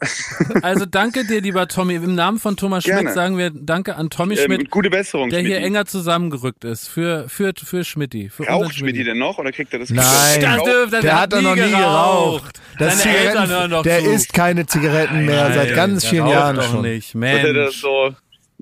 Also danke dir, lieber Tommy. Im Namen von Thomas Schmidt Gerne. sagen wir Danke an Tommy Ähm, Schmidt, gute Besserung, der hier Schmidti. enger zusammengerückt ist für, für, für Schmidti. Für Raucht Schmidti denn noch oder kriegt er das? Nein. Das Geraucht? dürft, das Der hat doch noch nie geraucht. Das Seine Zigaretten- Eltern hören doch der zu. isst keine Zigaretten mehr seit ganz vielen Jahren schon. nicht. Er das Mensch.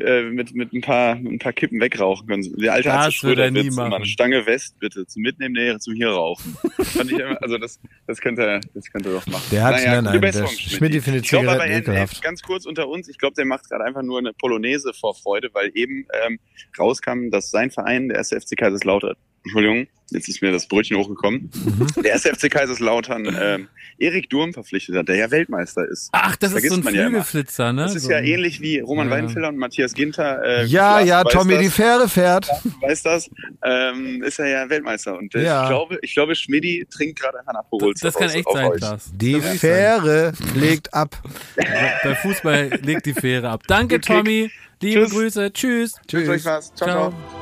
Äh, mit, mit, ein paar, mit ein paar Kippen wegrauchen können. Der alte Das Atze würde er nie machen. eine Stange West bitte zum Mitnehmen, nee, zum hier rauchen. Fand ich immer, also das, das könnte er, das könnte er doch machen. Der hat- naja, nein, nein, der. Schmidti findet Ich glaube aber, er- ganz kurz unter uns, ich glaube, der macht gerade einfach nur eine Polonaise vor Freude, weil eben ähm, rauskam, dass sein Verein, der SFC Kaiserslautern, Entschuldigung, jetzt ist mir das Brötchen hochgekommen, Mhm. der SFC Kaiserslautern ähm, Erik Durm verpflichtet hat, der ja Weltmeister ist. Ach, das ist Vergisst so ein man ja. Flügelflitzer, ne? Das ist so. ja ähnlich wie Roman Ja. Weidenfeller und Matthias Ginter. Äh, Ja, Lars ja, Tommy, das, die Fähre fährt. weiß das. Ähm, ist er ja Weltmeister. Und äh, Ja. ich glaube, ich glaube, Schmidi trinkt gerade ein Aperol Das kann echt sein. Klaas. Die Das Fähre legt ab. Bei Fußball legt die Fähre ab. Danke. Tommy. Liebe Tschüss. Grüße. Tschüss. Wünsche euch was. Ciao, ciao.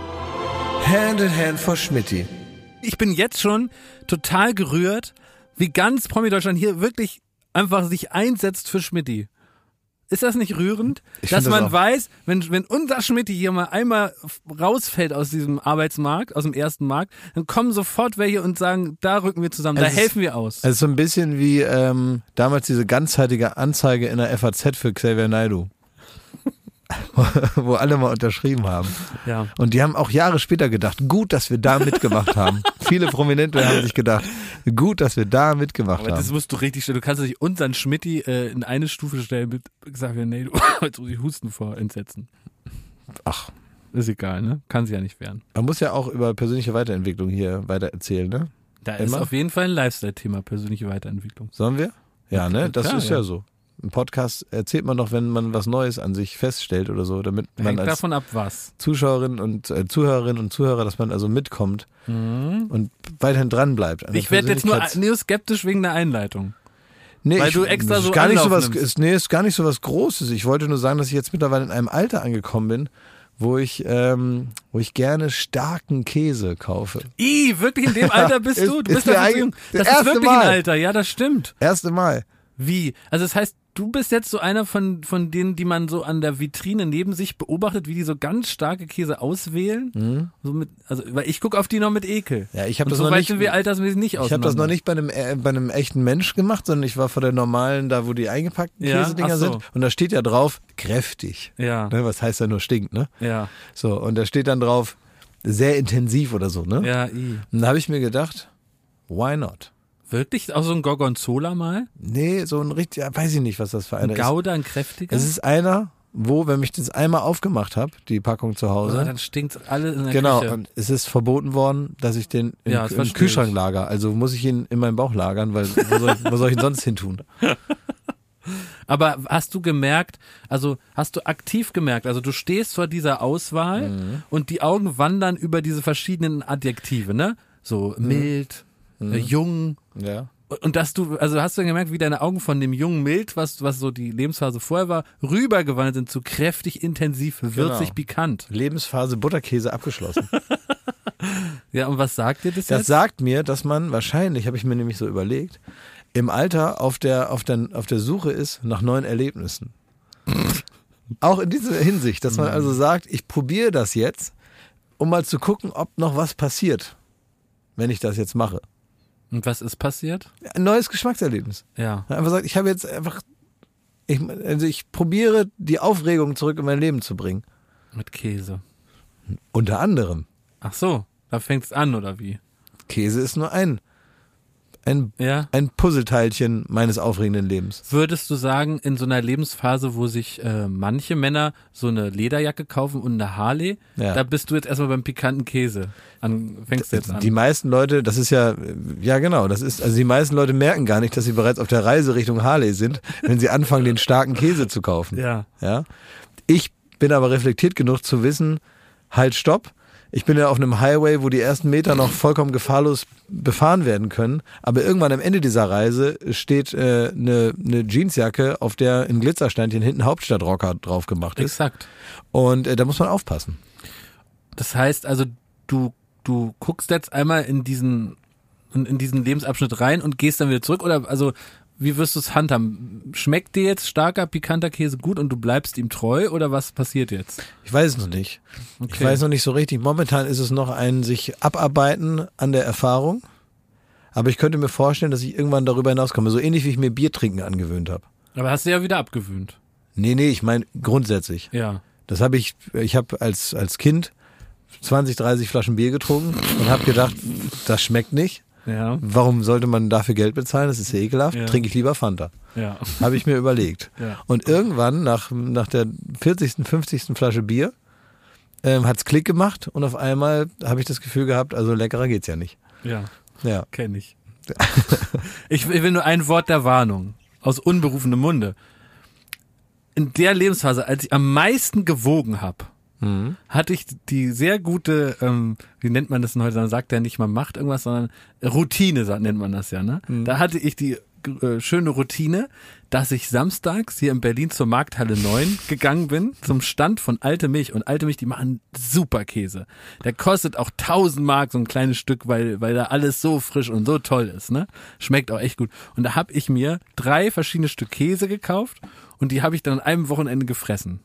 Hand in Hand for Schmidti. Ich bin jetzt schon total gerührt, wie ganz Promi Deutschland hier wirklich einfach sich einsetzt für Schmidti. Ist das nicht rührend? Ich dass das man auch. weiß, wenn, wenn unser Schmidti hier mal einmal rausfällt aus diesem Arbeitsmarkt, aus dem ersten Markt, dann kommen sofort welche und sagen, da rücken wir zusammen, da Es ist- helfen wir aus. Es ist so ein bisschen wie ähm, damals diese ganzheitliche Anzeige in der FAZ für Xavier Naidoo. Wo alle mal unterschrieben haben. ja. Und die haben auch Jahre später gedacht, gut, dass wir da mitgemacht haben. Viele Prominente haben sich gedacht, gut, dass wir da mitgemacht Aber das haben. musst du richtig stellen. Du kannst nicht unseren Schmidti äh, in eine Stufe stellen mit Xavier nee, jetzt muss ich husten vor Entsetzen. Ach, Ist egal, ne? Kann sie ja nicht werden. man muss ja auch über persönliche Weiterentwicklung hier weiter erzählen, ne? Da ist Immer? auf jeden Fall ein Lifestyle-Thema, persönliche Weiterentwicklung. Sollen wir? Ja, ne? Das Klar, ist ja. ja. so. Im Podcast erzählt man doch, wenn man was Neues an sich feststellt oder so, damit man Hängt als davon ab, was. Zuschauerin und äh, Zuhörerin und Zuhörer, dass man also mitkommt und weiterhin dran bleibt. Mhm. Ich werde jetzt nur, Persönlichkeits- nur skeptisch wegen der Einleitung. Nee, Weil ich, du extra ist so gar nicht so was, ist, nee, ist gar nicht so was Großes. Ich wollte nur sagen, dass ich jetzt mittlerweile in einem Alter angekommen bin, wo ich, ähm, wo ich gerne starken Käse kaufe. I, wirklich in dem Alter bist ist- du? Du ist bist eigentlich jung. das ist wirklich Mal. ein Alter, ja, das stimmt. Erste Mal. Wie? Also das heißt, du bist jetzt so einer von, von denen, die man so an der Vitrine neben sich beobachtet, wie die so ganz starke Käse auswählen. So mit, also, weil ich gucke auf die noch mit Ekel. Mhm. Ja, ich habe das so noch nicht. wir altersmäßig nicht Ich habe das noch nicht bei einem, äh, bei einem echten Mensch gemacht, sondern ich war vor der normalen, da wo die eingepackten Ja, Käsedinger so. sind. Und da steht ja drauf, kräftig. Ja, Ne, was heißt ja nur stinkt, ne? ja, So, und da steht dann drauf, sehr intensiv oder so, ne? ja, i. Und da habe ich mir gedacht, why not? Wirklich? Auch so ein Gorgonzola mal? Nee, so ein richtig, ja, weiß ich nicht, was das für einer Ein Gouda, ein kräftiger? ist. Es ist einer, wo, wenn ich das einmal aufgemacht habe, die Packung zu Hause, Oder dann stinkt's alle in der Genau, Küche. und es ist verboten worden, dass ich den im, Ja, im Kühlschrank ich. lager. Also muss ich ihn in meinem Bauch lagern, weil wo soll, ich, wo soll ich ihn sonst hin tun? Aber hast du gemerkt, also hast du aktiv gemerkt, also du stehst vor dieser Auswahl Mhm. und die Augen wandern über diese verschiedenen Adjektive, ne? So Mhm. mild, äh, jung. Ja. Und dass du, also hast du gemerkt, wie deine Augen von dem jungen Mild, was, was so die Lebensphase vorher war, rübergewandert sind zu kräftig, intensiv, würzig, Genau. pikant. Lebensphase Butterkäse abgeschlossen. Ja, und was sagt dir das, Das jetzt? sagt mir, dass man wahrscheinlich, habe ich mir nämlich so überlegt, im Alter auf der, auf der, auf der Suche ist nach neuen Erlebnissen. Auch in dieser Hinsicht, dass man also sagt, ich probiere das jetzt, um mal zu gucken, ob noch was passiert, wenn ich das jetzt mache. Und was ist passiert? Ein neues Geschmackserlebnis. Ja. Einfach sagt, ich habe jetzt einfach, ich, also ich probiere die Aufregung zurück in mein Leben zu bringen. Mit Käse. Unter anderem. Ach so, da fängt's an, oder wie? Käse ist nur ein, ein, Ja. ein Puzzleteilchen meines aufregenden Lebens. Würdest du sagen, in so einer Lebensphase, wo sich äh, manche Männer so eine Lederjacke kaufen und eine Harley, Ja. da bist du jetzt erstmal beim pikanten Käse. An, fängst du jetzt an. Die meisten Leute, das ist ja, ja genau, das ist, also die meisten Leute merken gar nicht, dass sie bereits auf der Reise Richtung Harley sind, wenn sie anfangen, den starken Käse zu kaufen. ja. Ja. Ich bin aber reflektiert genug zu wissen, halt, stopp. Ich bin ja auf einem Highway, wo die ersten Meter noch vollkommen gefahrlos befahren werden können. Aber irgendwann am Ende dieser Reise steht äh, eine, eine Jeansjacke, auf der ein Glitzersteinchen hinten Hauptstadtrocker drauf gemacht ist. Exakt. Und äh, da muss man aufpassen. Das heißt also, du, du guckst jetzt einmal in diesen, in, in diesen Lebensabschnitt rein und gehst dann wieder zurück oder also wie wirst du es handhaben? Schmeckt dir jetzt starker, pikanter Käse gut und du bleibst ihm treu oder was passiert jetzt? Ich weiß es noch nicht. Ich Okay. weiß noch nicht so richtig. Momentan ist es noch ein sich abarbeiten an der Erfahrung. Aber ich könnte mir vorstellen, dass ich irgendwann darüber hinauskomme. So ähnlich wie ich mir Bier trinken angewöhnt habe. Aber hast du ja wieder abgewöhnt. Nee, nee, ich meine grundsätzlich. Ja. Das habe ich, ich habe als, als Kind 20, 30 Flaschen Bier getrunken und habe gedacht, das schmeckt nicht. Ja. Warum sollte man dafür Geld bezahlen? Das ist ja ekelhaft. Ja. Trinke ich lieber Fanta. Ja. Habe ich mir überlegt. Ja. Und irgendwann, nach, nach der 40., 50. Flasche Bier, ähm, hat's Klick gemacht und auf einmal habe ich das Gefühl gehabt, also leckerer geht's ja nicht. Ja. Ja. Kenne ich. ich. Ich will nur ein Wort der Warnung aus unberufenem Munde. In der Lebensphase, als ich am meisten gewogen habe, hatte ich die sehr gute, ähm, wie nennt man das denn heute? Man sagt ja nicht, man macht irgendwas, sondern Routine nennt man das ja. Ne? Da hatte ich die äh, schöne Routine, dass ich samstags hier in Berlin zur Markthalle 9 gegangen bin, zum Stand von Alte Milch. Und Alte Milch, die machen super Käse. Der kostet auch 1000 Mark so ein kleines Stück, weil, weil da alles so frisch und so toll ist. Ne? Schmeckt auch echt gut. Und da habe ich mir drei verschiedene Stück Käse gekauft und die habe ich dann an einem Wochenende gefressen.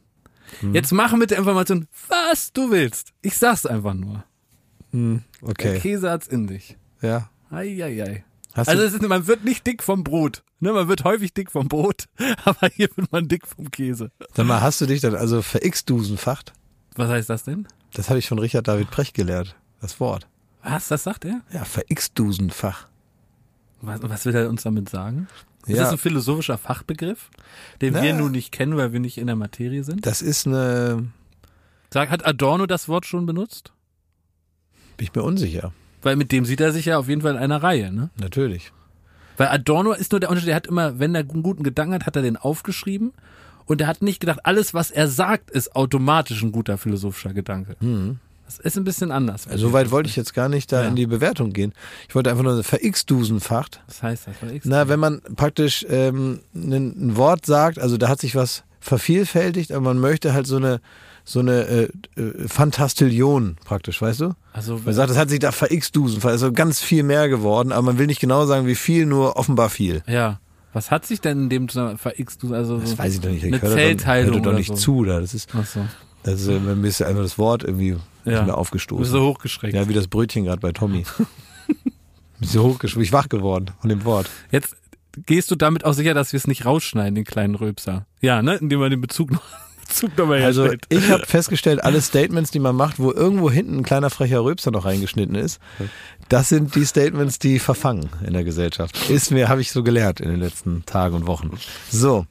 Jetzt mach mit der Information, was du willst. Ich sag's einfach nur. Der Okay. Käse hat's in dich. Ja. Eieiei. Hast Also du, es ist, man wird nicht dick vom Brot. Ne, man wird häufig dick vom Brot, aber hier wird man dick vom Käse. sag mal, hast du dich dann also verx-dusenfacht? Was heißt das denn? Das habe ich von Richard David Precht gelernt. Das Wort. Was, das sagt er? Ja, verx-dusenfach. Was, was will er uns damit sagen? Ist Ja. das ein philosophischer Fachbegriff, den Na. wir nun nicht kennen, weil wir nicht in der Materie sind? Das ist eine, Sag, hat Adorno das Wort schon benutzt? bin ich mir unsicher. Weil mit dem sieht er sich ja auf jeden Fall in einer Reihe, ne? Natürlich. Weil Adorno ist nur der Unterschied, der hat immer, wenn er einen guten Gedanken hat, hat er den aufgeschrieben und er hat nicht gedacht, alles, was er sagt, ist automatisch ein guter philosophischer Gedanke. Das ist ein bisschen anders. So Also weit wollte ich jetzt gar nicht da Ja. in die Bewertung gehen. Ich wollte einfach nur verx-dusenfacht. Was heißt das? Was Na, wenn man praktisch ähm, ein, Wort sagt, also da hat sich was vervielfältigt, aber man möchte halt so eine so eine äh, äh, Fantastillion praktisch, weißt du? also, Man sagt, das hat sich da verx-dusen, also ganz viel mehr geworden, aber man will nicht genau sagen, wie viel, nur offenbar viel. ja. Was hat sich denn in dem du also Das so weiß ich doch nicht. Ich höre doch- höre doch nicht so. zu. Da. Das ist, Ach so. das ist äh, mir ist einfach das Wort irgendwie Ja. mir Du aufgestoßen. bist so hochgeschreckt. Ja, wie das Brötchen gerade bei Tommy. Bist so hochgeschreckt. Ich wach geworden von dem Wort. Jetzt gehst du damit auch sicher, dass wir es nicht rausschneiden, den kleinen Röpser. Ja, ne? Indem man den Bezug noch, Also herstellt. ich habe festgestellt, alle Statements, die man macht, wo irgendwo hinten ein kleiner frecher Röpser noch reingeschnitten ist, das sind die Statements, die verfangen in der Gesellschaft. Ist mir, habe ich so gelernt in den letzten Tagen und Wochen. So.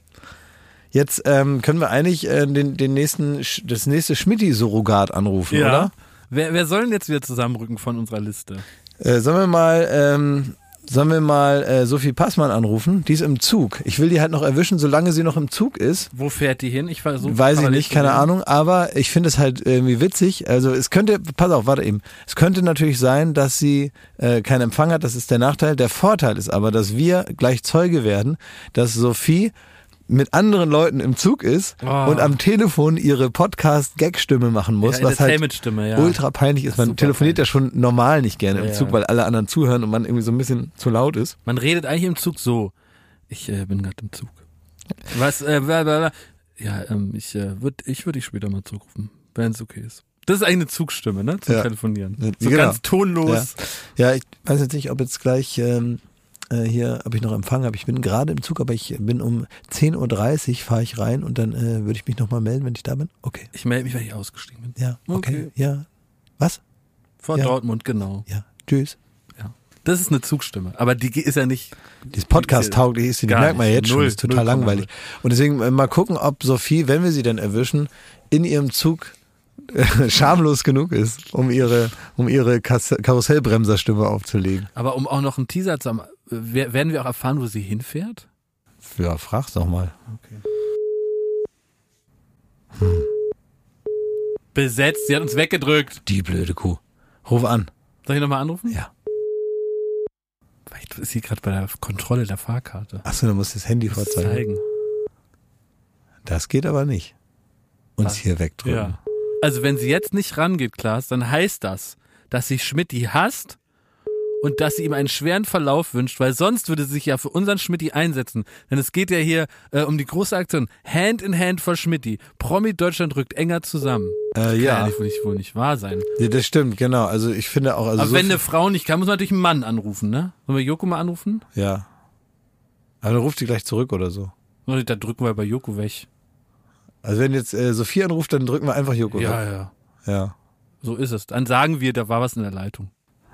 Jetzt ähm, können wir eigentlich äh, den, den nächsten, das nächste Schmitti-Surrogat anrufen, ja. oder? Wer, wer soll denn jetzt wieder zusammenrücken von unserer Liste? Äh, sollen wir mal, ähm, sollen wir mal äh, Sophie Passmann anrufen? Die ist im Zug. Ich will die halt noch erwischen, solange sie noch im Zug ist. Wo fährt die hin? Ich versuche Weiß ich nicht, keine sehen. Ahnung, aber ich finde es halt irgendwie witzig. Also es könnte, pass auf, warte eben. Es könnte natürlich sein, dass sie äh, keinen Empfang hat, das ist der Nachteil. Der Vorteil ist aber, dass wir gleich Zeuge werden, dass Sophie mit anderen Leuten im Zug ist Oh. und am Telefon ihre Podcast-Gag-Stimme machen muss, Ja, was halt ja. ultra peinlich ist. Man telefoniert ja schon normal nicht gerne im Ja, Zug, weil alle anderen zuhören und man irgendwie so ein bisschen zu laut ist. Man redet eigentlich im Zug so. Ich äh, bin gerade im Zug. Was, äh, bla, bla, bla. Ja, ähm, ich äh, würde ich würd dich später mal zurückrufen, wenn es okay ist. Das ist eigentlich eine Zugstimme, ne? Zum. Telefonieren. So genau. ganz tonlos. Ja, ich weiß jetzt nicht, ob jetzt gleich ähm, äh, hier, ob ich noch Empfang habe. Ich bin gerade im Zug, aber ich bin um 10.30 Uhr fahre ich rein und dann äh, würde ich mich nochmal melden, wenn ich da bin. Okay. Ich melde mich, wenn ich ausgestiegen bin. Ja, okay. Okay. Ja. Was? Vor Ja. Dortmund, genau. Ja. Tschüss. Ja. Das ist eine Zugstimme. Aber die ist ja nicht. Dieses Podcast tauglich ist, die Gar merkt man jetzt schon, Null, ist total langweilig. Und deswegen äh, mal gucken, ob Sophie, wenn wir sie denn erwischen, in ihrem Zug äh, schamlos genug ist, um ihre, um ihre Karussellbremserstimme aufzulegen. Aber um auch noch einen Teaser zu haben, werden wir auch erfahren, wo sie hinfährt? Ja, frag's doch mal. Besetzt, sie hat uns weggedrückt. Die blöde Kuh. Ruf an. Soll ich nochmal anrufen? Ja. Vielleicht ist sie gerade bei der Kontrolle der Fahrkarte. Achso, du musst das Handy Das vorzeigen. zeigen. Das geht aber nicht. Uns hier wegdrücken. Ja. Also wenn sie jetzt nicht rangeht, Klaas, dann heißt das, dass sie Schmidti hasst und dass sie ihm einen schweren Verlauf wünscht, weil sonst würde sie sich ja für unseren Schmidti einsetzen. Denn es geht ja hier äh, um die große Aktion Hand in Hand for Schmidti. Promi Deutschland rückt enger zusammen. Äh, Kann ja. ja nicht, nicht, wohl nicht wahr sein. ja, das stimmt, genau. Also ich finde auch, also Aber so wenn eine Frau nicht kann, muss man natürlich einen Mann anrufen, ne? Sollen wir Joko mal anrufen? ja. Aber dann ruft sie gleich zurück oder so. Da drücken wir bei Joko weg. Also wenn jetzt äh, Sophie anruft, dann drücken wir einfach Joko Ja, weg. ja. Ja. So ist es. Dann sagen wir, da war was in der Leitung.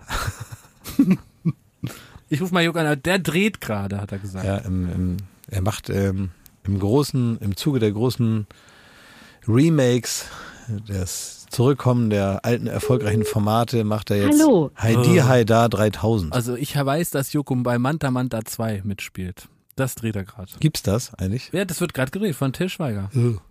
ich rufe mal Joko an, der dreht gerade, hat er gesagt. Ja, im, im, er macht ähm, im großen, im Zuge der großen Remakes, das Zurückkommen der alten erfolgreichen Formate, macht er jetzt Hallo. Heidi Oh. Haida 3000. Also ich weiß, dass Joko bei Manta Manta 2 mitspielt. Das dreht er gerade. Gibt's das eigentlich? Ja, das wird gerade gedreht von Till Schweiger.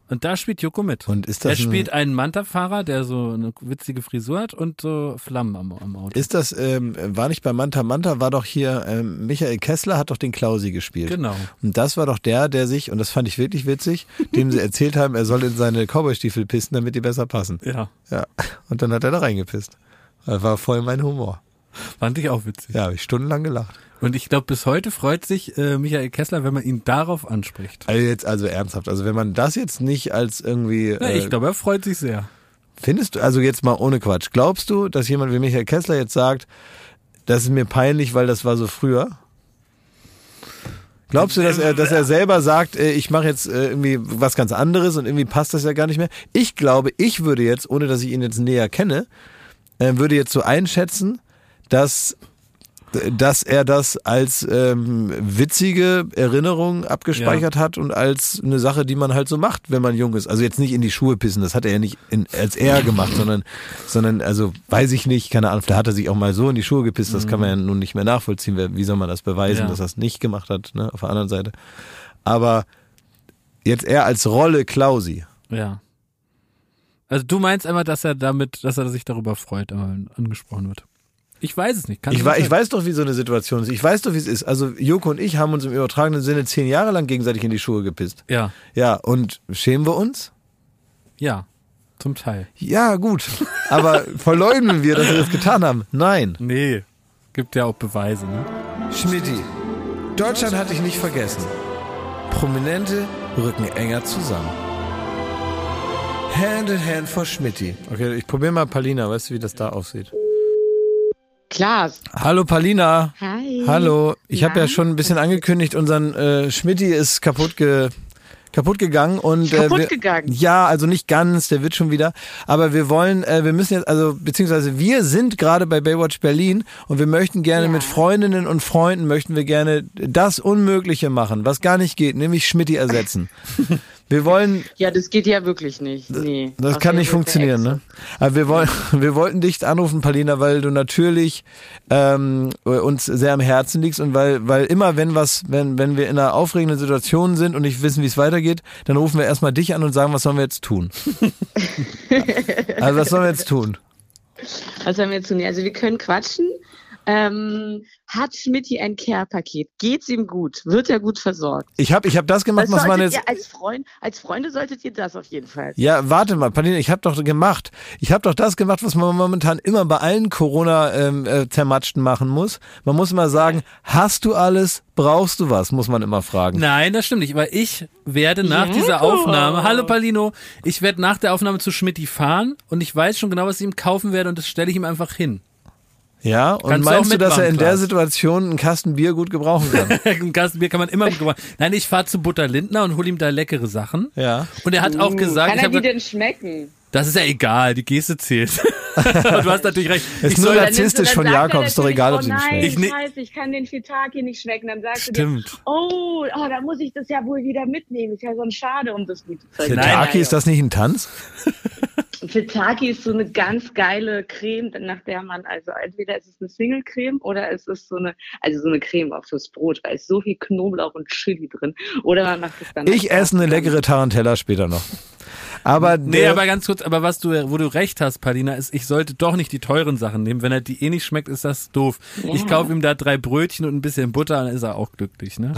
Und da spielt Joko mit. Und ist er das, ein, spielt einen Manta-Fahrer, der so eine witzige Frisur hat und so Flammen am, am Auto. ist das, ähm, war nicht bei Manta Manta, war doch hier, ähm, Michael Kessler hat doch den Klausi gespielt. Genau. Und das war doch der, der sich, und das fand ich wirklich witzig, dem sie erzählt haben, er soll in seine Cowboystiefel pissen, damit die besser passen. Ja, Ja. Und dann hat er da reingepisst. Das war voll mein Humor. fand ich auch witzig. Ja, habe ich stundenlang gelacht. Und ich glaube, bis heute freut sich äh, Michael Kessler, wenn man ihn darauf anspricht. Also jetzt, also ernsthaft, also wenn man das jetzt nicht als irgendwie, äh, ich glaube, er freut sich sehr. findest du, also jetzt mal ohne Quatsch, glaubst du, dass jemand wie Michael Kessler jetzt sagt, das ist mir peinlich, weil das war so früher? Glaubst du, dass er, dass er selber sagt, äh, ich mache jetzt äh, irgendwie was ganz anderes und irgendwie passt das ja gar nicht mehr? Ich glaube, ich würde jetzt, ohne dass ich ihn jetzt näher kenne, äh, würde jetzt so einschätzen, dass dass er das als ähm, witzige Erinnerung abgespeichert hat und als eine Sache, die man halt so macht, wenn man jung ist. Also jetzt nicht in die Schuhe pissen, das hat er ja nicht in, als er gemacht, sondern, sondern, also weiß ich nicht, keine Ahnung, da hat er sich auch mal so in die Schuhe gepisst, das kann man ja nun nicht mehr nachvollziehen. Wie soll man das beweisen, Ja. dass er es nicht gemacht hat, ne, auf der anderen Seite. Aber jetzt er als Rolle Klausi. Ja. Also du meinst einmal, dass er damit, dass er sich darüber freut, wenn angesprochen wird. Ich weiß es nicht. Kann Ich, nicht wei- ich weiß doch, wie so eine Situation ist. Ich weiß doch, wie es ist. Also Joko und ich haben uns im übertragenen Sinne zehn Jahre lang gegenseitig in die Schuhe gepisst. Ja, Ja, und schämen wir uns? ja, zum Teil. Ja, gut. Aber verleugnen wir, dass wir das getan haben? Nein. Nee, gibt ja auch Beweise, ne? Schmidti, Deutschland hat dich nicht vergessen. Prominente rücken enger zusammen. Hand in Hand for Schmidti. Okay, ich probiere mal Palina, weißt du, wie das da aussieht? Klaas. Hallo Palina. Hi. Hallo. Ich habe Na? ja schon ein bisschen angekündigt, unseren äh, Schmidti ist kaputt ge kaputt gegangen und Kaputt äh, gegangen? Ja, also nicht ganz, der wird schon wieder. Aber wir wollen, äh, wir müssen jetzt, also beziehungsweise wir sind gerade bei Baywatch Berlin und wir möchten gerne Ja. mit Freundinnen und Freunden möchten wir gerne das Unmögliche machen, was gar nicht geht, nämlich Schmidti ersetzen. Wir wollen, Ja, das geht ja wirklich nicht. Nee. das kann nicht funktionieren, ne? Aber wir wollen, wir wollten dich anrufen, Palina, weil du natürlich ähm, uns sehr am Herzen liegst und weil, weil immer wenn was, wenn, wenn wir in einer aufregenden Situation sind und nicht wissen, wie es weitergeht, dann rufen wir erstmal dich an und sagen, was sollen wir jetzt tun? also was sollen wir jetzt tun? Was haben wir jetzt tun? Also wir können quatschen. Ähm, hat Schmidti ein Care-Paket? Geht's ihm gut? Wird er gut versorgt? Ich habe ich hab das gemacht, Das was man jetzt. als Freund, als Freunde solltet ihr das auf jeden Fall. Ja, warte mal, Palina, ich habe doch gemacht. Ich habe doch das gemacht, was man momentan immer bei allen Corona-Zermatschten machen muss. Man muss immer sagen, hast du alles, brauchst du was, muss man immer fragen. Nein, das stimmt nicht, weil ich werde nach dieser Aufnahme, hallo Palino, ich werde nach der Aufnahme zu Schmidti fahren und ich weiß schon genau, was ich ihm kaufen werde und das stelle ich ihm einfach hin. Ja, und Kannst meinst du, dass er in der. Situation einen Kasten Bier gut gebrauchen kann? Ein Kasten Bier kann man immer gebrauchen. Nein, ich fahre zu Butter Lindner und hole ihm da leckere Sachen. ja. Und er hat auch gesagt, Kann er die denn schmecken? das ist ja egal, die Geste zählt. und du hast natürlich recht. Ist Ich nur Narzisstisch von Jakob, ist doch egal, ob oh sie ihm nein, schmeckt. Ich ne- scheiße, ich kann den Shiitake nicht schmecken. Dann sagst du Stimmt. dir, oh, oh, da muss ich das ja wohl wieder mitnehmen. Ist ja so schade, um das gut zu verstehen. Shiitake, ist das nicht ein Tanz? Shiitake ist so eine ganz geile Creme, nach der man, also entweder ist es eine Single-Creme oder es ist so eine, also so eine Creme auch fürs Brot, weil es so viel Knoblauch und Chili drin. Oder man macht es dann. Ich esse eine leckere Tarantella später noch. Aber Nee, aber ganz kurz, aber was du, wo du recht hast, Palina, ist, ich sollte doch nicht die teuren Sachen nehmen. Wenn er die eh nicht schmeckt, ist das doof. Ich kaufe ihm da drei Brötchen und ein bisschen Butter, dann ist er auch glücklich, ne?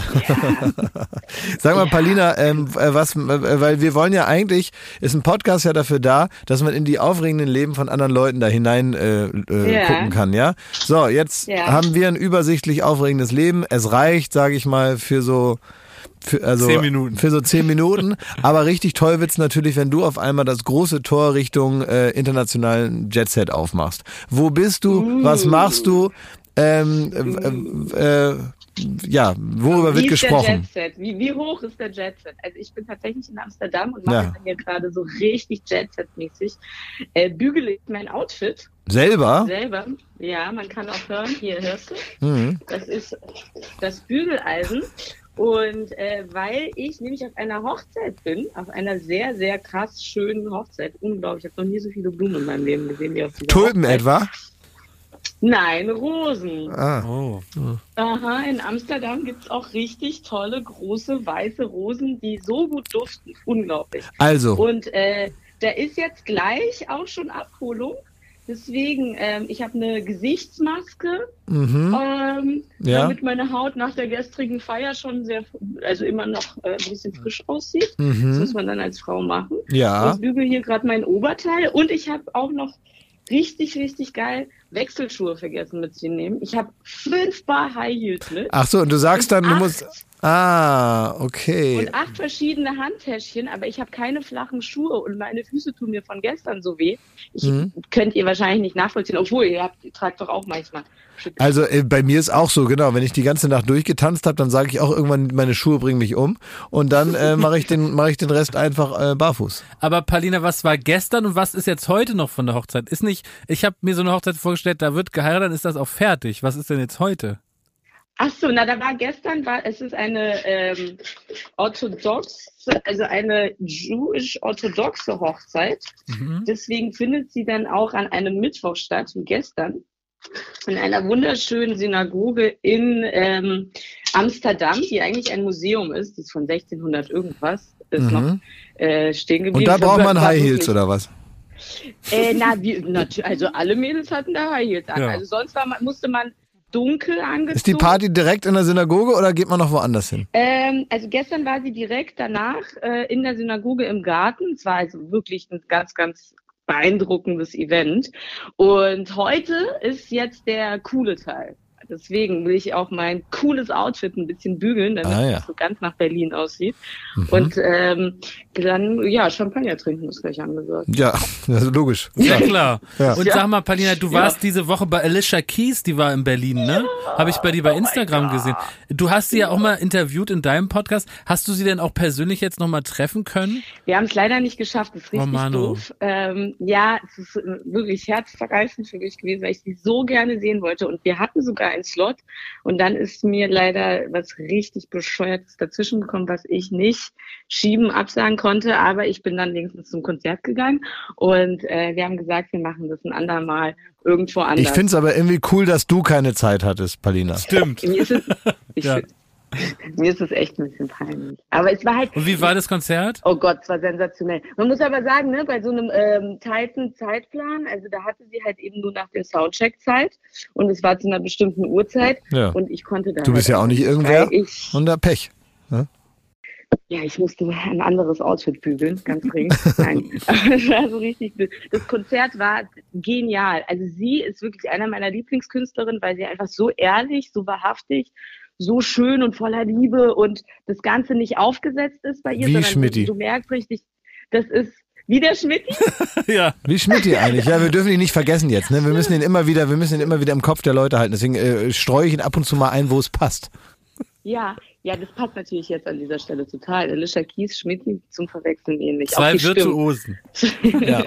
sag mal, Palina, ähm, äh, was, äh, weil wir wollen ja eigentlich, ist ein Podcast ja dafür da, dass man in die aufregenden Leben von anderen Leuten da hinein äh, äh, Ja. gucken kann, ja? So, jetzt Ja. haben wir ein übersichtlich aufregendes Leben. Es reicht, sage ich mal, für so für, also Zehn Minuten. Für so zehn Minuten. Aber richtig toll wird's natürlich, wenn du auf einmal das große Tor Richtung äh, internationalen Jetset aufmachst. Wo bist du? Was machst du? Ähm, äh, äh, ja, worüber Wie wird gesprochen? Wie, wie hoch ist der Jetset? Also ich bin tatsächlich in Amsterdam und mache Ja. dann hier gerade so richtig Jetset-mäßig. Äh, bügele ich mein Outfit Selber? selber. Ja, man kann auch hören. Hier hörst du. Mhm. Das ist das Bügeleisen. Und äh, weil ich nämlich auf einer Hochzeit bin, auf einer sehr, sehr krass schönen Hochzeit, unglaublich, ich habe noch nie so viele Blumen in meinem Leben gesehen wie auf dieser Tulpen Hochzeit. etwa? Nein, Rosen. Ah. Oh. Aha, in Amsterdam gibt's auch richtig tolle, große, weiße Rosen, die so gut duften. Unglaublich. Also, Und äh, da ist jetzt gleich auch schon Abholung. Deswegen, ähm, ich habe eine Gesichtsmaske, mhm. ähm, Ja. damit meine Haut nach der gestrigen Feier schon sehr, also immer noch äh, ein bisschen frisch aussieht. Das Mhm. muss man dann als Frau machen. Ja. Ich bügel hier gerade mein Oberteil und ich habe auch noch richtig, richtig geil Wechselschuhe vergessen mitzunehmen. Ich habe fünf Paar High Heels mit. Ach so, und du sagst dann, du musst. Ah, okay. Und acht verschiedene Handtäschchen, aber ich habe keine flachen Schuhe und meine Füße tun mir von gestern so weh. Ich Mhm. könnt ihr wahrscheinlich nicht nachvollziehen, obwohl ihr habt, ihr tragt doch auch manchmal. schicke Also äh, bei mir ist auch so, genau. Wenn ich die ganze Nacht durchgetanzt habe, dann sage ich auch irgendwann, meine Schuhe bringen mich um. Und dann äh, mache ich, den mache ich den Rest einfach äh, barfuß. Aber Palina, was war gestern und was ist jetzt heute noch von der Hochzeit? Ist nicht, ich habe mir so eine Hochzeit vorgestellt, da wird geheiratet, dann ist das auch fertig. Was ist denn jetzt heute? Ach so, na, da war gestern, war, es ist eine ähm, orthodox, also eine jewish-orthodoxe Hochzeit. Mhm. Deswegen findet sie dann auch an einem Mittwoch statt, wie gestern, in einer wunderschönen Synagoge in ähm, Amsterdam, die eigentlich ein Museum ist, die ist von 1600 irgendwas, ist Mhm. noch äh, stehen geblieben. Und da braucht man High Heels oder was? Äh, na, wie, also alle Mädels hatten da High Heels an. Ja. Also sonst war musste man dunkel angezogen. Ist die Party direkt in der Synagoge oder geht man noch woanders hin? Ähm, also gestern war sie direkt danach äh, in der Synagoge im Garten. Es war also wirklich ein ganz, ganz beeindruckendes Event. Und heute ist jetzt der coole Teil. Deswegen will ich auch mein cooles Outfit ein bisschen bügeln, damit Ah, ja. es so ganz nach Berlin aussieht. Mhm. Und ähm, dann, ja, Champagner trinken ist gleich angesagt. Ja, das ist logisch. Ja, klar. Ja. Und sag mal, Palina, du warst diese Woche bei Alicia Keys, die war in Berlin, ne? Habe ich bei dir bei Oh Instagram gesehen. Du hast sie ja auch mal interviewt in deinem Podcast. Hast du sie denn auch persönlich jetzt nochmal treffen können? Wir haben es leider nicht geschafft, das ist Oh, richtig Manu. doof. Ähm, ja, es ist äh, wirklich herzverreißend für mich gewesen, weil ich sie so gerne sehen wollte. Und wir hatten sogar einen Slot. Und dann ist mir leider was richtig Bescheuertes dazwischen gekommen, was ich nicht schieben, absagen konnte. Aber ich bin dann wenigstens zum Konzert gegangen. Und äh, wir haben gesagt, wir machen das ein andermal irgendwo anders. Ich finde es aber irgendwie cool, dass du keine Zeit hattest, Palina. Stimmt. mir ist es, ich Ja. mir ist es echt ein bisschen peinlich. Aber es war halt Und wie war das Konzert? Oh Gott, es war sensationell. Man muss aber sagen, ne, bei so einem ähm, tighten Zeitplan, also da hatte sie halt eben nur nach dem Soundcheck Zeit und es war zu einer bestimmten Uhrzeit Ja. und ich konnte da. Du bist halt ja auch nicht irgendwer Ich, und da Pech. ja, ich musste ein anderes Outfit bügeln, ganz dringend. Nein, aber es war so richtig. blöd. Das Konzert war genial. Also sie ist wirklich einer meiner Lieblingskünstlerinnen, weil sie einfach so ehrlich, so wahrhaftig, so schön und voller Liebe und das Ganze nicht aufgesetzt ist bei ihr, Wie sondern Schmidti. du, merkst richtig, das ist wie der Schmidti. Ja. Wie Schmidt eigentlich? Ja, wir dürfen ihn nicht vergessen jetzt. Ne? Wir müssen ihn immer wieder, wir müssen ihn immer wieder im Kopf der Leute halten. Deswegen äh, streue ich ihn ab und zu mal ein, wo es passt. Ja, ja, das passt natürlich jetzt an dieser Stelle total. Alicia Keys, Schmidti zum Verwechseln ähnlich. Zwei. Virtuosen. Ja.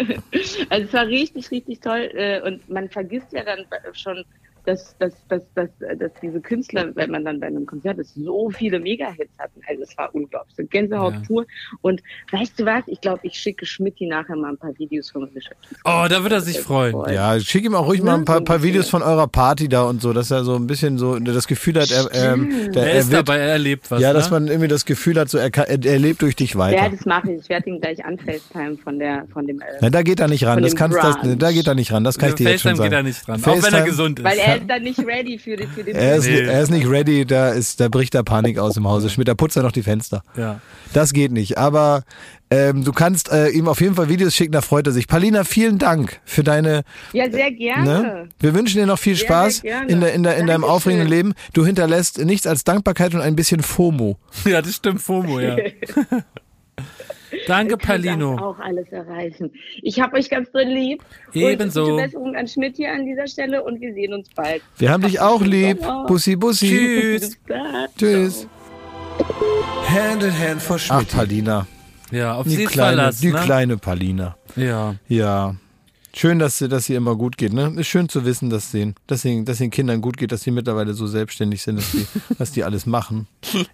Also es war richtig, richtig toll. äh, Und man vergisst ja dann schon, dass, dass, dass, dass, dass diese Künstler, wenn man dann bei einem Konzert ist, so viele Mega-Hits hatten. Also es war unglaublich. So Gänsehaut Ja. pur. Und weißt du was? Ich glaube, ich schicke Schmidti nachher mal ein paar Videos von Keys. Oh, da wird er sich freuen. Ja, schick ihm auch ruhig mal ein paar, paar Videos von eurer Party da und so, dass er so ein bisschen so das Gefühl hat, er, ähm, der, Er er ist wird, dabei, er erlebt was. ja, ne? dass man irgendwie das Gefühl hat, so er, kann, er, er lebt durch dich Ja, weiter. das mache ich. Ich werde ihn gleich anfacetime von der, von dem, äh, Na, da geht er nicht ran. Von Das dem kannst, das, da geht er nicht ran. Das kann ich dir jetzt schon sagen. geht er nicht dran. Auch wenn er gesund ist. weil er ist dann nicht ready für, die, für den Er ist, Nee. er ist nicht ready, da ist, da bricht da Panik aus im Hause. Schmidt, da putzt er noch die Fenster. ja. Das geht nicht. Aber ähm, du kannst äh, ihm auf jeden Fall Videos schicken, da freut er sich. Palina, vielen Dank für deine. Ja, sehr gerne. Ne? Wir wünschen dir noch viel Sehr, Spaß sehr in, der, in, der, in deinem aufregenden Leben. Du hinterlässt nichts als Dankbarkeit und ein bisschen FOMO. ja, das stimmt, FOMO, ja. Danke, kann das Palino. auch alles erreichen. Ich habe euch ganz drin lieb. Ebenso. Und gute Besserung an Schmidt hier an dieser Stelle und wir sehen uns bald. Wir haben dich auch lieb. Bussi, Bussi. Tschüss. Tschüss. Hand in Hand for Ach, Palina. Ja, auf Die sie kleine, verlassen, die ne? kleine Palina. Ja. Ja. Schön, dass sie, dass sie immer gut geht. Ne? Ist schön zu wissen, dass den, dass, den, dass den Kindern gut geht, dass sie mittlerweile so selbstständig sind, dass die, was die alles machen.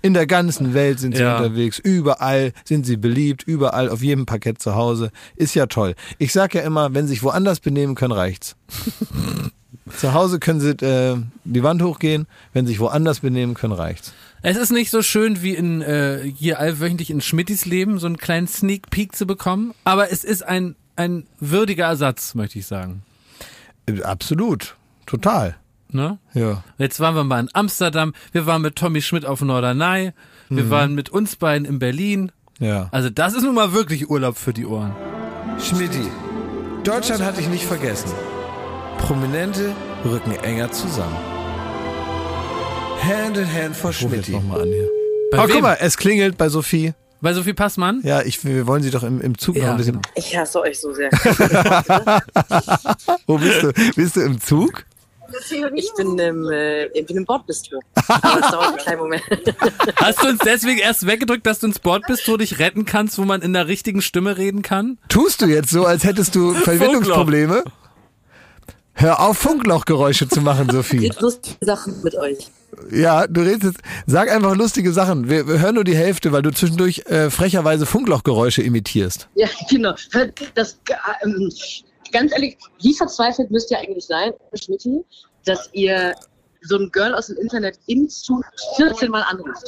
In der ganzen Welt sind sie Ja. unterwegs. Überall sind sie beliebt. Überall auf jedem Parkett zu Hause. Ist ja toll. Ich sag ja immer, wenn sie sich woanders benehmen können, reicht's. zu Hause können sie äh, die Wand hochgehen. Wenn sie sich woanders benehmen können, reicht's. Es ist nicht so schön wie in äh, hier allwöchentlich in Schmittis Leben, so einen kleinen Sneak Peek zu bekommen, aber es ist ein, ein würdiger Ersatz, möchte ich sagen. Äh, Absolut. Total. Ne? Ja. Jetzt waren wir mal in Amsterdam, wir waren mit Tommy Schmidt auf Norderney, wir waren mit uns beiden in Berlin. Ja. Also das ist nun mal wirklich Urlaub für die Ohren. Schmidti, Deutschland hat dich nicht vergessen. Prominente rücken enger zusammen. Hand in Hand for Schmidti. Bei oh, wem? guck mal, es klingelt bei Sophie. Bei Sophie Passmann? Ja, ich, wir wollen sie doch im, im Zug noch Ja, ein bisschen. genau. Ich hasse euch so sehr. Wo bist du? Bist du im Zug? Ich bin im, äh, ich bin im Bordbistro. Aber es dauert einen kleinen Moment. Hast du uns deswegen erst weggedrückt, dass du ins Bordbistro dich retten kannst, wo man in der richtigen Stimme reden kann? Tust du jetzt so, als hättest du Verbindungsprobleme? Hör auf, Funklochgeräusche zu machen, Sophie. Geht lustige Sachen mit euch. Ja, du redest jetzt. Sag einfach lustige Sachen. Wir, wir hören nur die Hälfte, weil du zwischendurch äh, frecherweise Funklochgeräusche imitierst. Ja, genau. Das, ähm, ganz ehrlich, wie verzweifelt müsst ihr eigentlich sein, Schmidti, dass ihr so ein Girl aus dem Internet im Zug 14 Mal anruft.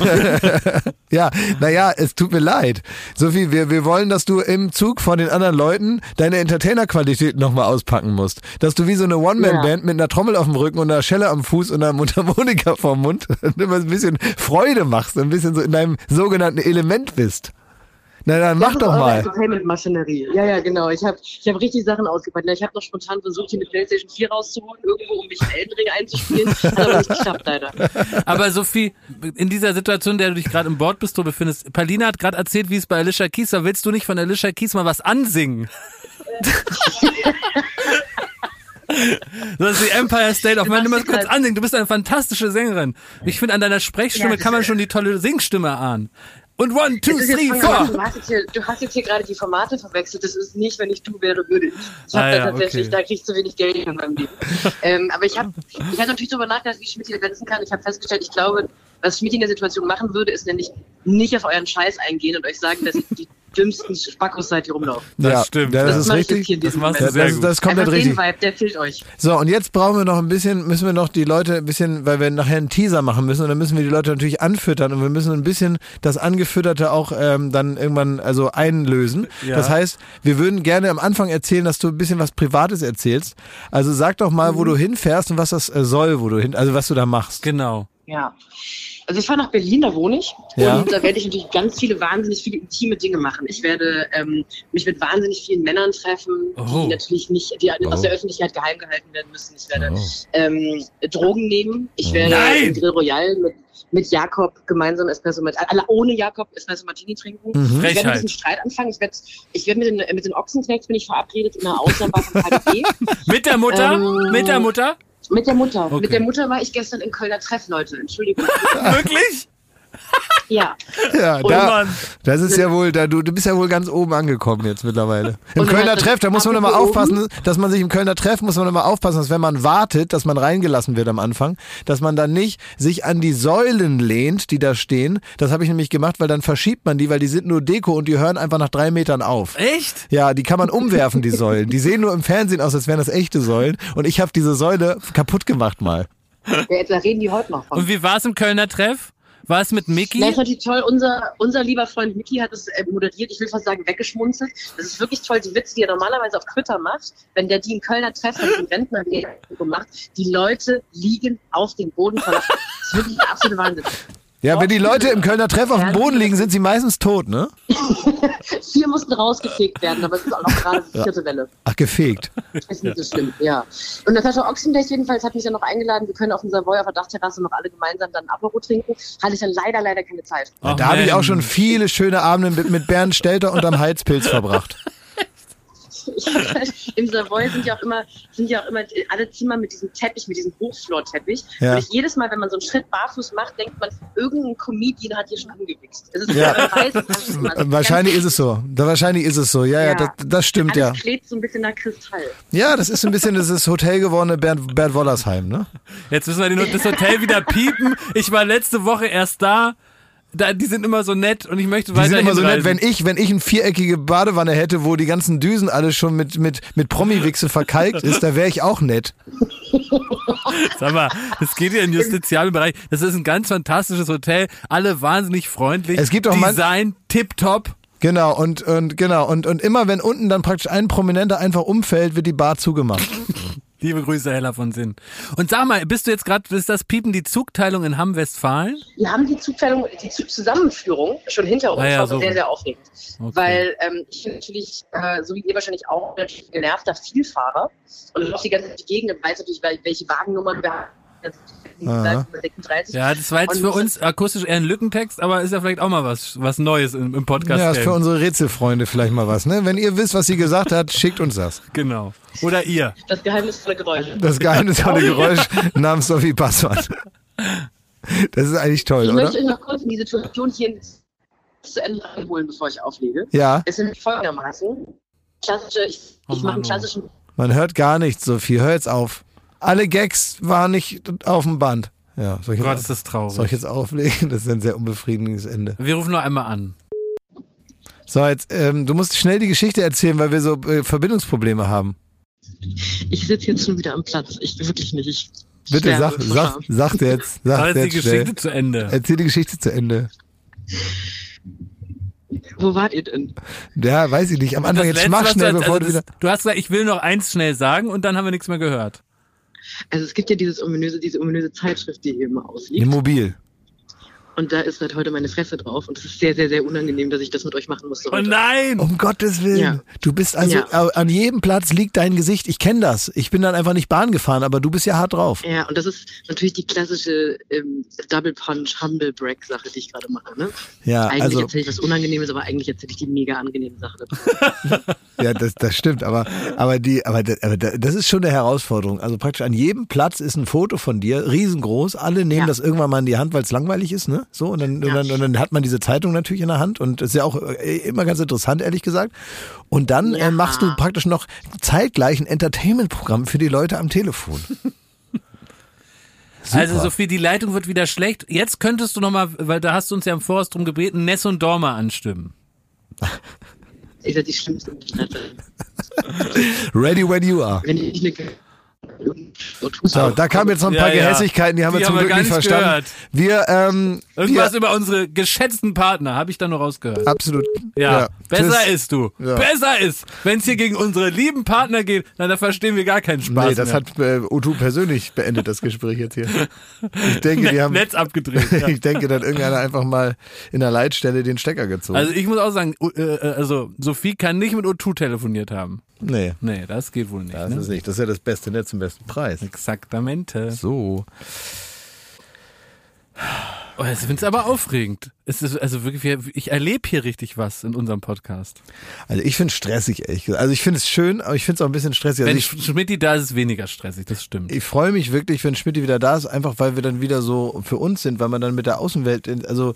Ja, naja, es tut mir leid. Sophie, wir, wir wollen, dass du im Zug von den anderen Leuten deine Entertainer-Qualität nochmal auspacken musst. Dass du wie so eine One-Man-Band mit einer Trommel auf dem Rücken und einer Schelle am Fuß und einer Mundharmonika vorm Mund immer ein bisschen Freude machst, ein bisschen so in deinem sogenannten Element bist. Na dann mach Das doch mal. Entertainment-Maschinerie. Ja, ja, genau. Ich habe ich hab richtig Sachen ausgepackt. Ich habe noch spontan versucht, hier eine PlayStation 4 rauszuholen, irgendwo, um mich in Elden Ring einzuspielen. Hat aber nicht geklappt, leider. Aber Sophie, in dieser Situation, in der du dich gerade im Bordbistro befindest, Palina hat gerade erzählt, wie es bei Alicia Keys war. Willst du nicht von Alicia Keys mal was ansingen? Das ist die Empire State of Mind. Du musst kurz ansingen. Du bist eine fantastische Sängerin. Ich finde, an deiner Sprechstimme Ja, kann man schon die tolle Singstimme ahnen. Und one, two, three, four. Du hast, jetzt hier, du hast jetzt hier gerade die Formate verwechselt. Das ist nicht, wenn ich du wäre, würde ich. Ich habe Ah, da ja, tatsächlich, okay. da krieg ich zu wenig Geld in meinem Leben. ähm, aber ich habe ich hab natürlich darüber nachgedacht, wie Schmidt ergänzen kann. Ich habe festgestellt, ich glaube, was Schmidt in der Situation machen würde, ist nämlich nicht auf euren Scheiß eingehen und euch sagen, dass ihr die dümmsten Spackos seid, die rumlaufen. Das ja, stimmt. Das, Das ist richtig. Das machst du sehr das, gut. das ist komplett Einfach richtig. den Vibe, der fehlt euch. So, und jetzt brauchen wir noch ein bisschen, müssen wir noch die Leute ein bisschen, weil wir nachher einen Teaser machen müssen und dann müssen wir die Leute natürlich anfüttern und wir müssen ein bisschen das Angefütterte auch ähm, dann irgendwann also einlösen. Ja. Das heißt, wir würden gerne am Anfang erzählen, dass du ein bisschen was Privates erzählst. Also sag doch mal, Mhm. wo du hinfährst und was das äh, soll, wo du hin, also was du da machst. Genau. Ja. Also ich fahre nach Berlin, da wohne ich. Ja. Und da werde ich natürlich ganz viele, wahnsinnig viele intime Dinge machen. Ich werde ähm, mich mit wahnsinnig vielen Männern treffen, Oh. die natürlich nicht, die aus Oh. der Öffentlichkeit geheim gehalten werden müssen. Ich werde Oh. ähm, Drogen nehmen. Ich werde Nein! Grill Royal mit, mit Jakob gemeinsam Espresso mit, alle ohne Jakob Espresso Martini trinken. Mhm. Ich werde mit diesem Streit anfangen. Ich werde, ich werde mit den, mit den Ochsenknechts bin ich verabredet in einer Außenbar vom KDP. Mit der Mutter? Ähm, Mit der Mutter? Mit der Mutter. Okay. Mit der Mutter war ich gestern in Kölner Treff, Leute. Entschuldigung. Wirklich? Ja. Ja, Oh da, das ist ja wohl, da, du, du bist ja wohl ganz oben angekommen jetzt mittlerweile. Im Und Kölner Treff, da muss man immer aufpassen, dass man sich im Kölner Treff, muss man immer aufpassen, dass wenn man wartet, dass man reingelassen wird am Anfang, dass man dann nicht sich an die Säulen lehnt, die da stehen. Das habe ich nämlich gemacht, weil dann verschiebt man die, weil die sind nur Deko und die hören einfach nach drei Metern auf. Echt? Ja, die kann man umwerfen, die Säulen. Die sehen nur im Fernsehen aus, als wären das echte Säulen. Und ich habe diese Säule kaputt gemacht mal. Ja, da reden die heute noch von. Und wie war es im Kölner Treff? War es mit Ja, Mickey? ist natürlich toll. Unser, unser lieber Freund Mickey hat es äh, moderiert. Ich will fast sagen, weggeschmunzelt. Das ist wirklich toll. Die Witze, die er normalerweise auf Twitter macht, wenn der die in Kölner Treff hat, den Rentner macht, die Leute liegen auf dem Boden vor Lachen. Das ist wirklich der absolute Wahnsinn. Ja, wenn die Leute im Kölner Treff auf dem Boden liegen, sind sie meistens tot, ne? Vier mussten rausgefegt werden, aber es ist auch noch gerade die vierte Welle. Ach, gefegt. Ist nicht so schlimm, ja. Und Natascha Ochsenberg jedenfalls hat mich dann noch eingeladen, wir können auf dem Savoy auf der Dachterrasse noch alle gemeinsam dann Apero trinken. Hatte ich dann leider, leider keine Zeit. Ach, da habe ich auch schon viele schöne Abende mit, mit Bernd Stelter unterm Heizpilz verbracht. Ich halt, Im Savoy sind ja auch immer, sind ja auch immer alle Zimmer mit diesem Teppich, mit diesem Hochflorteppich. Ja. Und ich jedes Mal, wenn man so einen Schritt barfuß macht, denkt man, irgendein Comedian hat hier schon angewichst. Es ist Ja. ja. weiß, Wahrscheinlich ist es so. Da wahrscheinlich ist es so. Ja, ja, Ja. das, das stimmt alles ja. klebt so ein bisschen nach Kristall. Ja, das ist ein bisschen das ist Hotel gewordene Bernd, Bernd Wollersheim, ne? Jetzt müssen wir das Hotel wieder piepen. Ich war letzte Woche erst da. Da die sind immer so nett und ich möchte Die weiter sind immer so nett, wenn ich, wenn ich eine viereckige Badewanne hätte, wo die ganzen Düsen alles schon mit, mit, mit Promi-Wichse verkalkt ist, da wäre ich auch nett. Sag mal, das geht ja in den justizialen Bereich. Das ist ein ganz fantastisches Hotel. Alle wahnsinnig freundlich. Es gibt auch Design tipptopp. Genau, und, und genau, und, und immer wenn unten dann praktisch ein Prominenter einfach umfällt, wird die Bar zugemacht. Liebe Grüße, Hella von Sinn. Und sag mal, bist du jetzt gerade, ist das Piepen die Zugteilung in Hamm-Westfalen? Wir haben die Zugteilung, die Zugzusammenführung schon hinter uns. Ah ja, das war so. sehr, sehr aufregend. Okay. Weil ähm, ich bin natürlich, äh, so wie ihr wahrscheinlich auch, natürlich genervter Vielfahrer. Und laufe die ganze Zeit durch die Gegend und weiß natürlich, wel- welche Wagennummern wir haben. Aha. 36. Ja, das war jetzt Und für uns akustisch eher ein Lückentext, aber ist ja vielleicht auch mal was, was Neues im, im Podcast. Ja, ist für unsere Rätselfreunde vielleicht mal was, ne? Wenn ihr wisst, was sie gesagt hat, schickt uns das. Genau. Oder ihr. Das geheimnisvolle Geräusch. Das geheimnisvolle Geräusch namens Sophie Passwort. Das ist eigentlich toll, Ich oder? möchte euch noch kurz in die Situation hier zu Ende holen, bevor ich auflege. Ja, Es sind folgendermaßen. Klassische, ich, Oh ich Mann, mache einen oh. klassischen man hört gar nichts, Sophie. Hör jetzt auf. Alle Gags waren nicht auf dem Band. Ja, soll ich, Gott, jetzt, ist das traurig. soll ich jetzt auflegen? Das ist ein sehr unbefriedigendes Ende. Wir rufen noch einmal an. So, jetzt, ähm, du musst schnell die Geschichte erzählen, weil wir so äh, Verbindungsprobleme haben. Ich sitze jetzt schon wieder am Platz. Ich wirklich nicht. Ich Bitte sag, sag, sag jetzt, Sag sag jetzt die Geschichte schnell. zu Ende. Erzähl die Geschichte zu Ende. Wo wart ihr denn? Ja, weiß ich nicht. Am Anfang Das jetzt Letzte, mach schnell, du, bevor also du wieder. du hast gesagt, ich will noch eins schnell sagen und dann haben wir nichts mehr gehört. Also es gibt ja dieses ominöse, diese ominöse Zeitschrift, die hier immer ausliegt. Immobil. Und da ist halt heute meine Fresse drauf und es ist sehr, sehr, sehr unangenehm, dass ich das mit euch machen musste. Oh heute. nein! Um Gottes Willen. Ja. Du bist also, Ja. äh, an jedem Platz liegt dein Gesicht. Ich kenne das. Ich bin dann einfach nicht Bahn gefahren, aber du bist ja hart drauf. Ja, und das ist natürlich die klassische ähm, Double Punch Humble Break Sache, die ich gerade mache. Ne? Ja, eigentlich also, erzähle ich was Unangenehmes, aber eigentlich erzähle ich die mega angenehme Sache. ja, das, das stimmt. Aber, aber die, aber, da- aber da- das ist schon eine Herausforderung. Also praktisch an jedem Platz ist ein Foto von dir, riesengroß. Alle nehmen Ja. das irgendwann mal in die Hand, weil es langweilig ist, ne? So, und dann, und, Ja. dann, und dann hat man diese Zeitung natürlich in der Hand und ist ja auch äh, immer ganz interessant, ehrlich gesagt. Und dann äh, Ja. machst du praktisch noch zeitgleich ein Entertainment-Programm für die Leute am Telefon. Super. Also Sophie, die Leitung wird wieder schlecht. Jetzt könntest du noch mal, weil da hast du uns ja im Voraus drum gebeten, Ness und Dorma anstimmen. Ihr seid die schlimmsten Knatter. Ready when you are. Wenn ich eine So, da kamen jetzt noch ein Ja, paar ja. Gehässigkeiten, die haben Die wir zum haben Glück nicht verstanden. Wir, ähm, Irgendwas wir, über unsere geschätzten Partner, habe ich da noch rausgehört. absolut. Ja, besser Tschüss. ist du. Ja. Besser ist. Wenn es hier gegen unsere lieben Partner geht, dann da verstehen wir gar keinen Spaß Nee, das mehr. hat äh, Utu persönlich beendet, das Gespräch jetzt hier. Ich denke, die haben, Netz abgedreht. Ja. ich denke, da hat irgendeiner einfach mal in der Leitstelle den Stecker gezogen. Also ich muss auch sagen, uh, äh, also Sophie kann nicht mit O2 telefoniert haben. Nee, Nee, das geht wohl nicht. das ne? ist nicht. Das ist ja das beste Netz zum besten Preis. Exaktamente. So. Oh, ich finde es aber aufregend. Es ist also wirklich, wir- ich erlebe hier richtig was in unserem Podcast. Also ich finde es stressig, ehrlich gesagt. Also ich finde es schön, aber ich finde es auch ein bisschen stressig. Also Wenn Sch- Schmidti da ist, ist es weniger stressig, das stimmt. ich freue mich wirklich, wenn Schmidt wieder da ist, einfach weil wir dann wieder so für uns sind, weil man dann mit der Außenwelt, in, also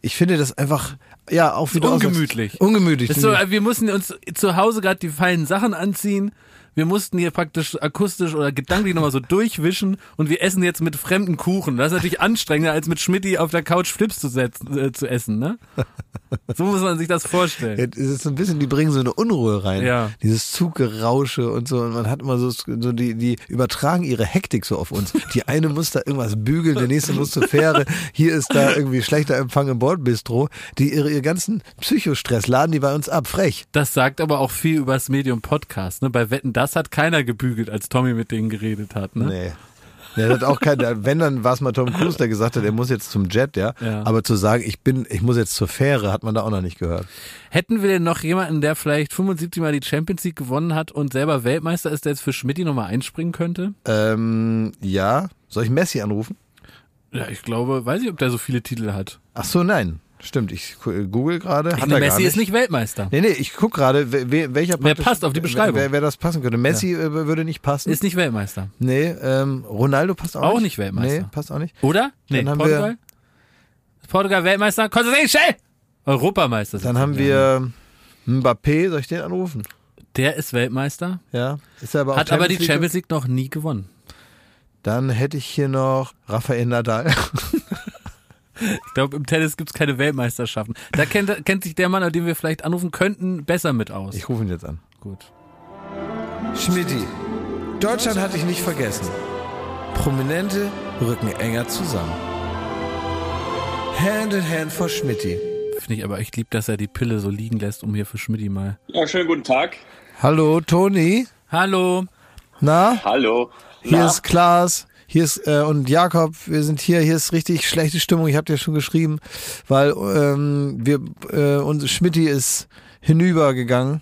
ich finde das einfach, ja, auch wieder ungemütlich. Ungemütlich. Das ist so, wir mussten uns zu Hause gerade die feinen Sachen anziehen. Wir mussten hier praktisch akustisch oder gedanklich nochmal so durchwischen und wir essen jetzt mit fremden Kuchen. Das ist natürlich anstrengender, als mit Schmidti auf der Couch Flips zu, setzen, äh, zu essen, ne? So muss man sich das vorstellen. Ja, es ist so ein bisschen, die bringen so eine Unruhe rein. Ja. Dieses Zuggerausche und so. Und man hat immer so, so die, die übertragen ihre Hektik so auf uns. Die eine muss da irgendwas bügeln, der nächste muss zur Fähre. Hier ist da irgendwie schlechter Empfang im Bordbistro. Die ihre, ihr ganzen Psychostress laden die bei uns ab. Frech. Das sagt aber auch viel über das Medium Podcast. Ne? Bei Wetten, das hat keiner gebügelt, als Tommy mit denen geredet hat. Ne? Nee. Der hat auch kein, wenn dann war es mal Tom Cruise, der gesagt hat, er muss jetzt zum Jet, ja. Ja. Aber zu sagen, ich bin, ich muss jetzt zur Fähre, hat man da auch noch nicht gehört. Hätten wir denn noch jemanden, der vielleicht 75 Mal die Champions League gewonnen hat und selber Weltmeister ist, der jetzt für Schmidti nochmal einspringen könnte? Ähm, ja. Soll ich Messi anrufen? Ja, ich glaube, weiß ich, ob der so viele Titel hat. Ach so, nein. Stimmt, ich google gerade. Hat meine, er Messi ist nicht Weltmeister. Nee, nee, ich guck gerade, wer, welcher Wer passt auf die Beschreibung? Wer, wer das passen könnte. Messi äh, würde nicht passen. Ist nicht Weltmeister. nee, ähm, Ronaldo passt auch, Auch nicht. nicht Weltmeister. Nee, passt auch nicht. Oder? Nee, Dann haben Portugal? Portugal Weltmeister? Konstantin Schell! Europameister. Dann haben wir Mbappé, soll ich den anrufen? Der ist Weltmeister, Ja, ist er aber auch hat aber die Champions League noch nie gewonnen. Dann hätte ich hier noch Rafael Nadal. Ich glaube, im Tennis gibt's keine Weltmeisterschaften. Da kennt, kennt sich der Mann, den wir vielleicht anrufen könnten, besser mit aus. Ich rufe ihn jetzt an. Gut. Schmidti, Deutschland hat dich nicht vergessen. Prominente rücken enger zusammen. Hand in Hand vor Schmidti. Finde ich aber echt lieb, dass er die Pille so liegen lässt, um hier für Schmidti mal. Ja, schönen guten Tag. Hallo, Toni. Hallo. Na, Hallo. hier Na? ist Klaas. Hier ist äh, und Jakob, wir sind hier, hier ist richtig schlechte Stimmung, ich habe dir schon geschrieben, weil ähm, wir äh, unser Schmidti ist hinübergegangen.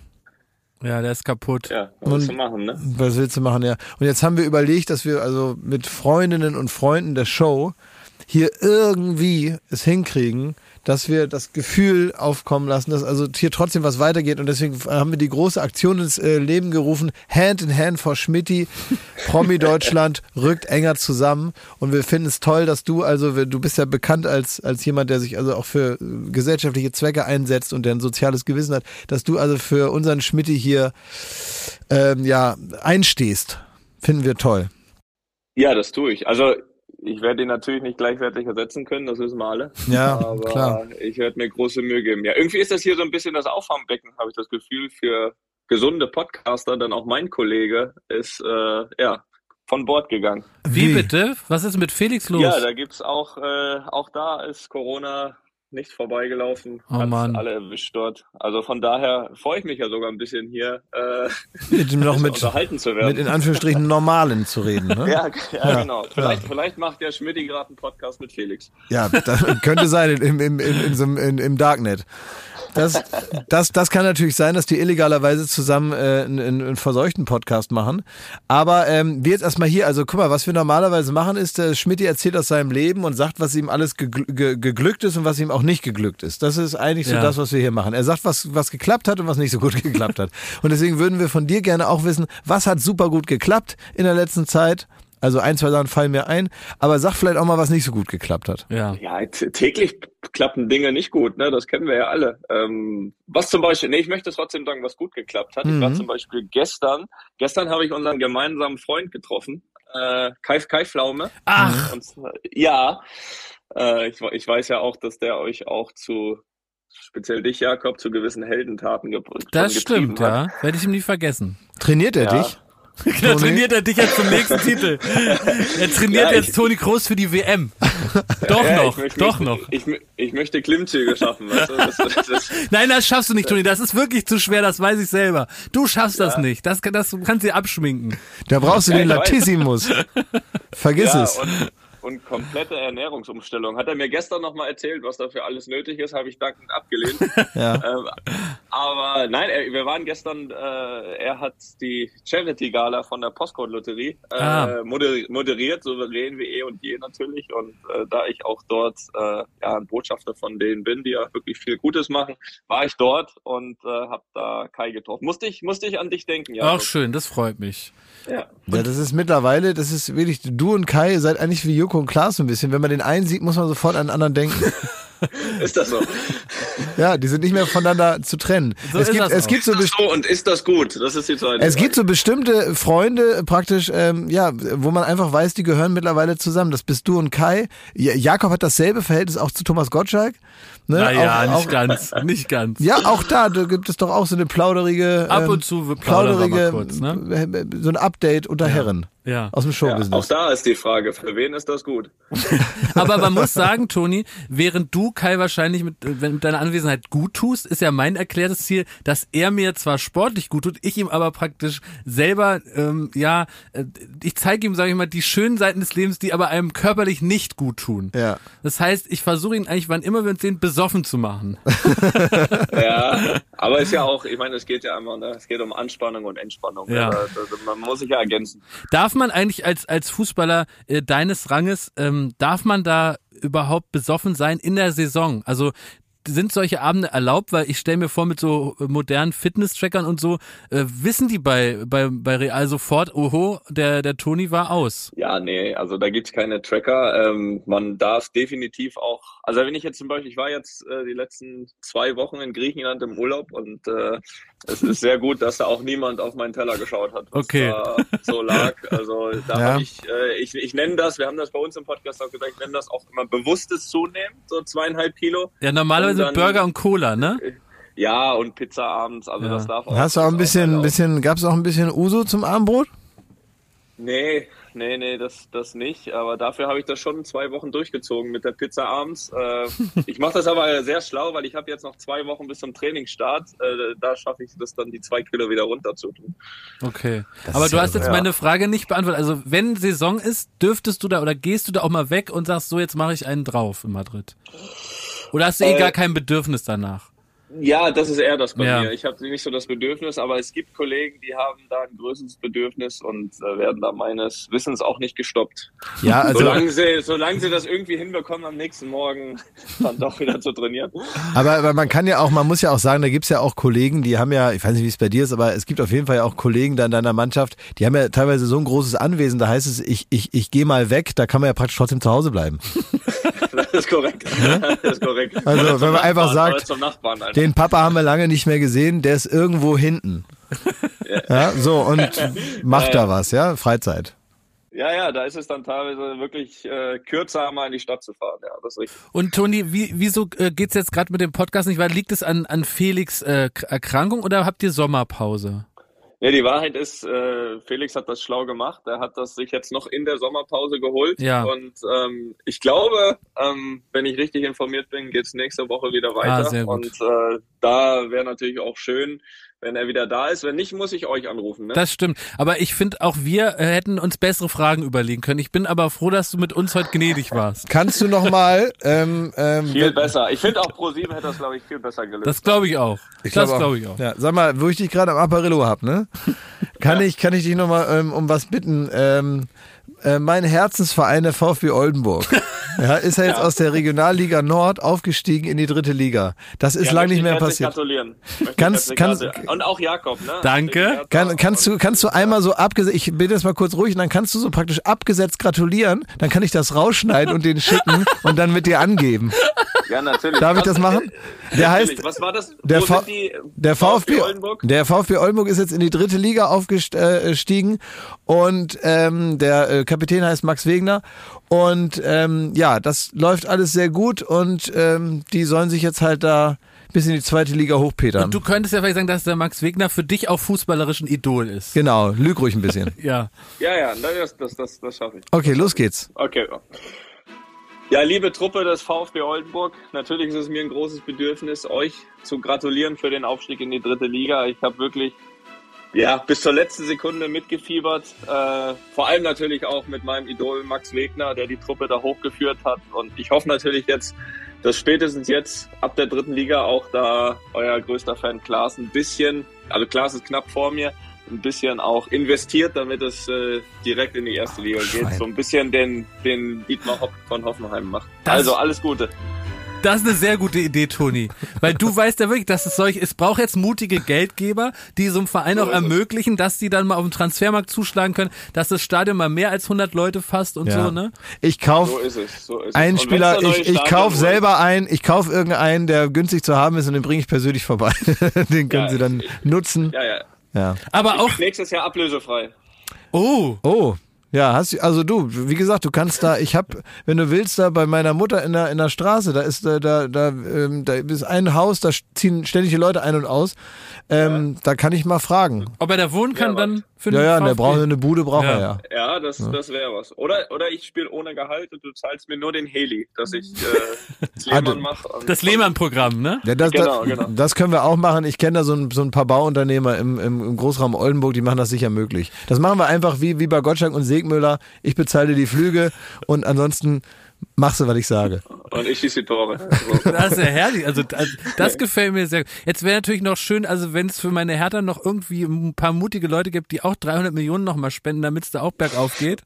Ja, der ist kaputt. Ja, was willst du machen, ne? Was willst du machen, ja? Und jetzt haben wir überlegt, dass wir also mit Freundinnen und Freunden der Show hier irgendwie es hinkriegen, dass wir das Gefühl aufkommen lassen, dass also hier trotzdem was weitergeht und deswegen haben wir die große Aktion ins äh, Leben gerufen, Hand in Hand vor Schmidti, Promi Deutschland rückt enger zusammen und wir finden es toll, dass du also, du bist ja bekannt als, als jemand, der sich also auch für äh, gesellschaftliche Zwecke einsetzt und der ein soziales Gewissen hat, dass du also für unseren Schmidti hier ähm, ja, einstehst. Finden wir toll. Ja, das tue ich. Also, ich werde ihn natürlich nicht gleichwertig ersetzen können, das wissen wir alle. Ja, Aber klar. ich werde mir große Mühe geben. Ja, irgendwie ist das hier so ein bisschen das Auffangbecken, habe ich das Gefühl, für gesunde Podcaster. Dann auch mein Kollege ist, äh, ja, von Bord gegangen. Wie, bitte? Was ist mit Felix los? Ja, da gibt's auch, äh, auch da ist Corona nichts vorbeigelaufen. Oh Hat's Mann. alle erwischt dort. Also von daher freue ich mich ja sogar ein bisschen hier äh, Mit noch mit, unterhalten zu mit werden. in Anführungsstrichen Normalen zu reden. Ne? ja, ja, Ja, genau. Vielleicht, vielleicht macht der Schmidt gerade einen Podcast mit Felix. Ja, das könnte sein im, im, im, in, im Darknet. Das, das, das kann natürlich sein, dass die illegalerweise zusammen äh, einen, einen verseuchten Podcast machen. Aber ähm, wir jetzt erstmal hier, also guck mal, was wir normalerweise machen, ist, äh, Schmidti erzählt aus seinem Leben und sagt, was ihm alles gegl ge geglückt ist und was ihm auch nicht geglückt ist. Das ist eigentlich so Ja. das, was wir hier machen. Er sagt, was, was geklappt hat und was nicht so gut geklappt hat. Und deswegen würden wir von dir gerne auch wissen, was hat super gut geklappt in der letzten Zeit? Also ein, zwei Sachen fallen mir ein, aber sag vielleicht auch mal, was nicht so gut geklappt hat. Ja. Ja, täglich klappen Dinge nicht gut, ne? Das kennen wir ja alle. Ähm, was zum Beispiel, nee, ich möchte trotzdem sagen, was gut geklappt hat. Ich war Mhm. zum Beispiel gestern, gestern habe ich unseren gemeinsamen Freund getroffen, äh, Kai, Kai Pflaume. Ach, Und, ja, äh, ich, ich weiß ja auch, dass der euch auch zu, speziell dich, Jakob, zu gewissen Heldentaten ge das schon getrieben stimmt, hat. ja. Werde ich ihm nie vergessen. Trainiert er Ja. dich? Da trainiert er dich jetzt zum nächsten Titel. Er trainiert Ja, jetzt Toni Kroos für die WM. Doch Ja, noch, ich möchte- doch noch. Ich, ich, ich möchte Klimmzüge schaffen, weißt du? Das, das, das, Nein, das schaffst du nicht, Toni. Das ist wirklich zu schwer, das weiß ich selber. Du schaffst das Ja. nicht. Das, das du kannst dir abschminken. Da brauchst du Ja, den. Latissimus. Vergiss ja, es. Und, und komplette Ernährungsumstellung. Hat er mir gestern nochmal erzählt, was dafür alles nötig ist, habe ich dankend abgelehnt. Ja. ähm, aber nein, er, wir waren gestern, äh, er hat die Charity-Gala von der Postcode-Lotterie äh, Ah. moderi moderiert, souverän wie eh und je natürlich. Und äh, da ich auch dort äh, ja, ein Botschafter von denen bin, die ja wirklich viel Gutes machen, war ich dort und äh, habe da Kai getroffen. Musste ich, musste ich an dich denken, ja. Auch schön, das freut mich. ja. Ja, das ist mittlerweile, das ist wirklich, du und Kai seid eigentlich wie Joko und Klaas so ein bisschen. Wenn man den einen sieht, muss man sofort an den anderen denken. Ist das so? Ja, die sind nicht mehr voneinander zu trennen. So es ist gibt, das es gibt so So, und ist das gut? Das ist die zweite es Frage. gibt so bestimmte Freunde praktisch, ähm, ja, wo man einfach weiß, die gehören mittlerweile zusammen. Das bist du und Kai. Ja, Jakob hat dasselbe Verhältnis auch zu Thomas Gottschalk. Ne? Naja, auch, nicht auch, ganz, nicht ganz. Ja, auch da, da gibt es doch auch so eine plauderige, Ab ähm, und zu plauderige, kurz, ne? so ein Update unter Herren Ja. aus dem Ja, Showbusiness. auch da ist die Frage, für wen ist das gut? Aber man muss sagen, Toni, während du Kai wahrscheinlich mit, äh, wenn- mit deiner Anwesenheit gut tust, ist ja mein erklärtes Ziel, dass er mir zwar sportlich gut tut, ich ihm aber praktisch selber, ähm, ja, äh, ich zeige ihm, sage ich mal, die schönen Seiten des Lebens, die aber einem körperlich nicht gut tun. Ja. Das heißt, ich versuche ihn eigentlich, wann immer wir uns sehen, besoffen zu machen. Ja, aber ist ja auch, ich meine, es geht ja immer, ne? es geht um Anspannung und Entspannung. Ja. Also, also man muss sich ja ergänzen. Darf man eigentlich als, als Fußballer äh, deines Ranges, ähm, darf man da überhaupt besoffen sein in der Saison? Also sind solche Abende erlaubt? Weil ich stelle mir vor, mit so äh, modernen Fitness-Trackern und so, äh, wissen die bei, bei, bei Real sofort, oho, der, der Toni war aus. Ja, nee, also da gibt's keine Tracker. Ähm, man darf definitiv auch, also wenn ich jetzt zum Beispiel, ich war jetzt äh, die letzten zwei Wochen in Griechenland im Urlaub und äh, es ist sehr gut, dass da auch niemand auf meinen Teller geschaut hat, was Okay. da so lag. Also da Ja. habe ich, äh, ich, ich nenne das, wir haben das bei uns im Podcast auch gesagt, ich nenne das auch immer bewusstes Zunehmen, so zweieinhalb Kilo. Ja, normalerweise Und dann- Burger und Cola, ne? Ja, und Pizza abends, also Ja. das darf auch. Hast du auch ein bisschen, erlaubt. bisschen, gab es auch ein bisschen Uso zum Abendbrot? Nee, nee, nee, das, das nicht. Aber dafür habe ich das schon zwei Wochen durchgezogen mit der Pizza abends. Äh, ich mache das aber sehr schlau, weil ich habe jetzt noch zwei Wochen bis zum Trainingsstart. Äh, da schaffe ich das dann, die zwei Kilo wieder runter zu tun. Okay. Das Aber du ja hast jetzt ja. meine Frage nicht beantwortet. Also wenn Saison ist, dürftest du da oder gehst du da auch mal weg und sagst, so jetzt mache ich einen drauf in Madrid? Oder hast du eh Äh, gar kein Bedürfnis danach? Ja, das ist eher das bei Ja. mir. Ich habe nicht so das Bedürfnis, aber es gibt Kollegen, die haben da ein größeres Bedürfnis und äh, werden da meines Wissens auch nicht gestoppt. Ja, also, solange, sie, solange sie das irgendwie hinbekommen, am nächsten Morgen dann doch wieder zu trainieren. aber, aber man kann ja auch, man muss ja auch sagen, da gibt's ja auch Kollegen, die haben ja, ich weiß nicht, wie es bei dir ist, aber es gibt auf jeden Fall ja auch Kollegen da in deiner Mannschaft, die haben ja teilweise so ein großes Anwesen, da heißt es, ich, ich, ich gehe mal weg, da kann man ja praktisch trotzdem zu Hause bleiben. Das ist korrekt. Das ist korrekt. Also, wenn man einfach sagt, Nachbarn. Den Papa haben wir lange nicht mehr gesehen, der ist irgendwo hinten. Ja, so, und macht da was, ja, Freizeit. Ja, ja, da ist es dann teilweise wirklich äh, kürzer, mal in die Stadt zu fahren. Ja, das ist richtig. Und Toni, wie, wieso äh, geht's jetzt gerade mit dem Podcast nicht weiter? Liegt es an, an Felix äh, Erkrankung oder habt ihr Sommerpause? Ja, die Wahrheit ist, äh, Felix hat das schlau gemacht. Er hat das sich jetzt noch in der Sommerpause geholt. Ja. Und ähm, ich glaube, ähm, wenn ich richtig informiert bin, geht's nächste Woche wieder weiter. Ah, sehr gut. Und äh, da wäre natürlich auch schön, wenn er wieder da ist. Wenn nicht, muss ich euch anrufen. Ne? Das stimmt. Aber ich finde, auch wir äh, hätten uns bessere Fragen überlegen können. Ich bin aber froh, dass du mit uns heute gnädig warst. Kannst du noch mal ähm, ähm, viel besser. Ich finde auch Pro7 hätte das, glaube ich, viel besser gelöst. Das glaube ich auch. Ich das glaub glaube ich auch. Ja, sag mal, wo ich dich gerade am Apparillo hab, ne? Kann ich, kann ich dich nochmal ähm, um was bitten? Ähm, äh, mein Herzensverein, der VfB Oldenburg, ja, ist ja jetzt aus der Regionalliga Nord aufgestiegen in die dritte Liga. Das ist Ja, lang möchte nicht ich mehr passiert. Gratulieren. Kannst- kannst-. Und auch Jakob, ne? Danke. Kann, kannst du, kannst du einmal so abgesetzt, ich bin jetzt mal kurz ruhig, und dann kannst du so praktisch abgesetzt gratulieren, dann kann ich das rausschneiden und den schicken und dann mit dir angeben. Ja, natürlich. Darf ich das machen? äh, Der heißt, Was war das? der Wo V- sind die? der VfB, Oldenburg? der VfB Oldenburg ist jetzt in die dritte Liga aufgestiegen und ähm, der äh, Kapitän heißt Max Wegner und ähm, ja, das läuft alles sehr gut und ähm, die sollen sich jetzt halt da bis in die zweite Liga hochpetern. Und du könntest ja vielleicht sagen, dass der Max Wegner für dich auch fußballerisch ein Idol ist. genau, lüg ruhig ein bisschen. Ja. Ja, ja, das, das, das, das schaffe ich. Okay, los geht's. Okay. Ja, liebe Truppe des VfB Oldenburg, natürlich ist es mir ein großes Bedürfnis, euch zu gratulieren für den Aufstieg in die dritte Liga. Ich habe wirklich ja, bis zur letzten Sekunde mitgefiebert. Äh, vor allem natürlich auch mit meinem Idol Max Wegner, der die Truppe da hochgeführt hat. Und ich hoffe natürlich jetzt, dass spätestens jetzt ab der dritten Liga auch da euer größter Fan Klaas ein bisschen, also Klaas ist knapp vor mir, ein bisschen auch investiert, damit es äh, direkt in die erste Liga Schwein. geht. So ein bisschen den, den Dietmar Hopp von Hoffenheim macht. Das- also alles Gute. Das ist eine sehr gute Idee, Toni. Weil du weißt ja wirklich, dass es solch, es braucht jetzt mutige Geldgeber, die so einem Verein auch ermöglichen, dass die dann mal auf dem Transfermarkt zuschlagen können, dass das Stadion mal mehr als 100 Leute fasst und Ja. so, ne? Ich kauf So es. So einen Spieler, ich, ich kauf selber ein, ich kauf irgendeinen, der günstig zu haben ist und den bringe ich persönlich vorbei. den können Ja, sie dann ich- nutzen. Ja, ja. Ja. Aber auch, Nächstes Jahr ablösefrei. oh, Oh, ja, hast du, also du, wie gesagt, du kannst da, ich hab, wenn du willst, da bei meiner Mutter in der, in der Straße, da ist, da, da, da, ähm, da ist ein Haus, da ziehen ständig die Leute ein und aus, ähm, da kann ich mal fragen. ob er da wohnen kann, Ja, dann für Ja, ja, der braucht eine Bude, braucht Ja. er ja. Ja, das, das wäre was. Oder, oder ich spiele ohne Gehalt und du zahlst mir nur den Heli, dass ich äh, das Ah, Lehmann mache. Das Lehmann-Programm, ne? Ja, das, Genau, das, genau. das können wir auch machen. Ich kenne da so ein, so ein paar Bauunternehmer im, im, im Großraum Oldenburg, die machen das sicher möglich. Das machen wir einfach wie, wie bei Gottschalk und Segmüller. Ich bezahle dir die Flüge und ansonsten machst du, was ich sage. Und ich schieße die Tore. So. Das ist ja herrlich. Also das, das gefällt mir sehr. gut. Jetzt wäre natürlich noch schön, also wenn es für meine Hertha noch irgendwie ein paar mutige Leute gibt, die auch 300 Millionen nochmal spenden, damit es da auch bergauf geht.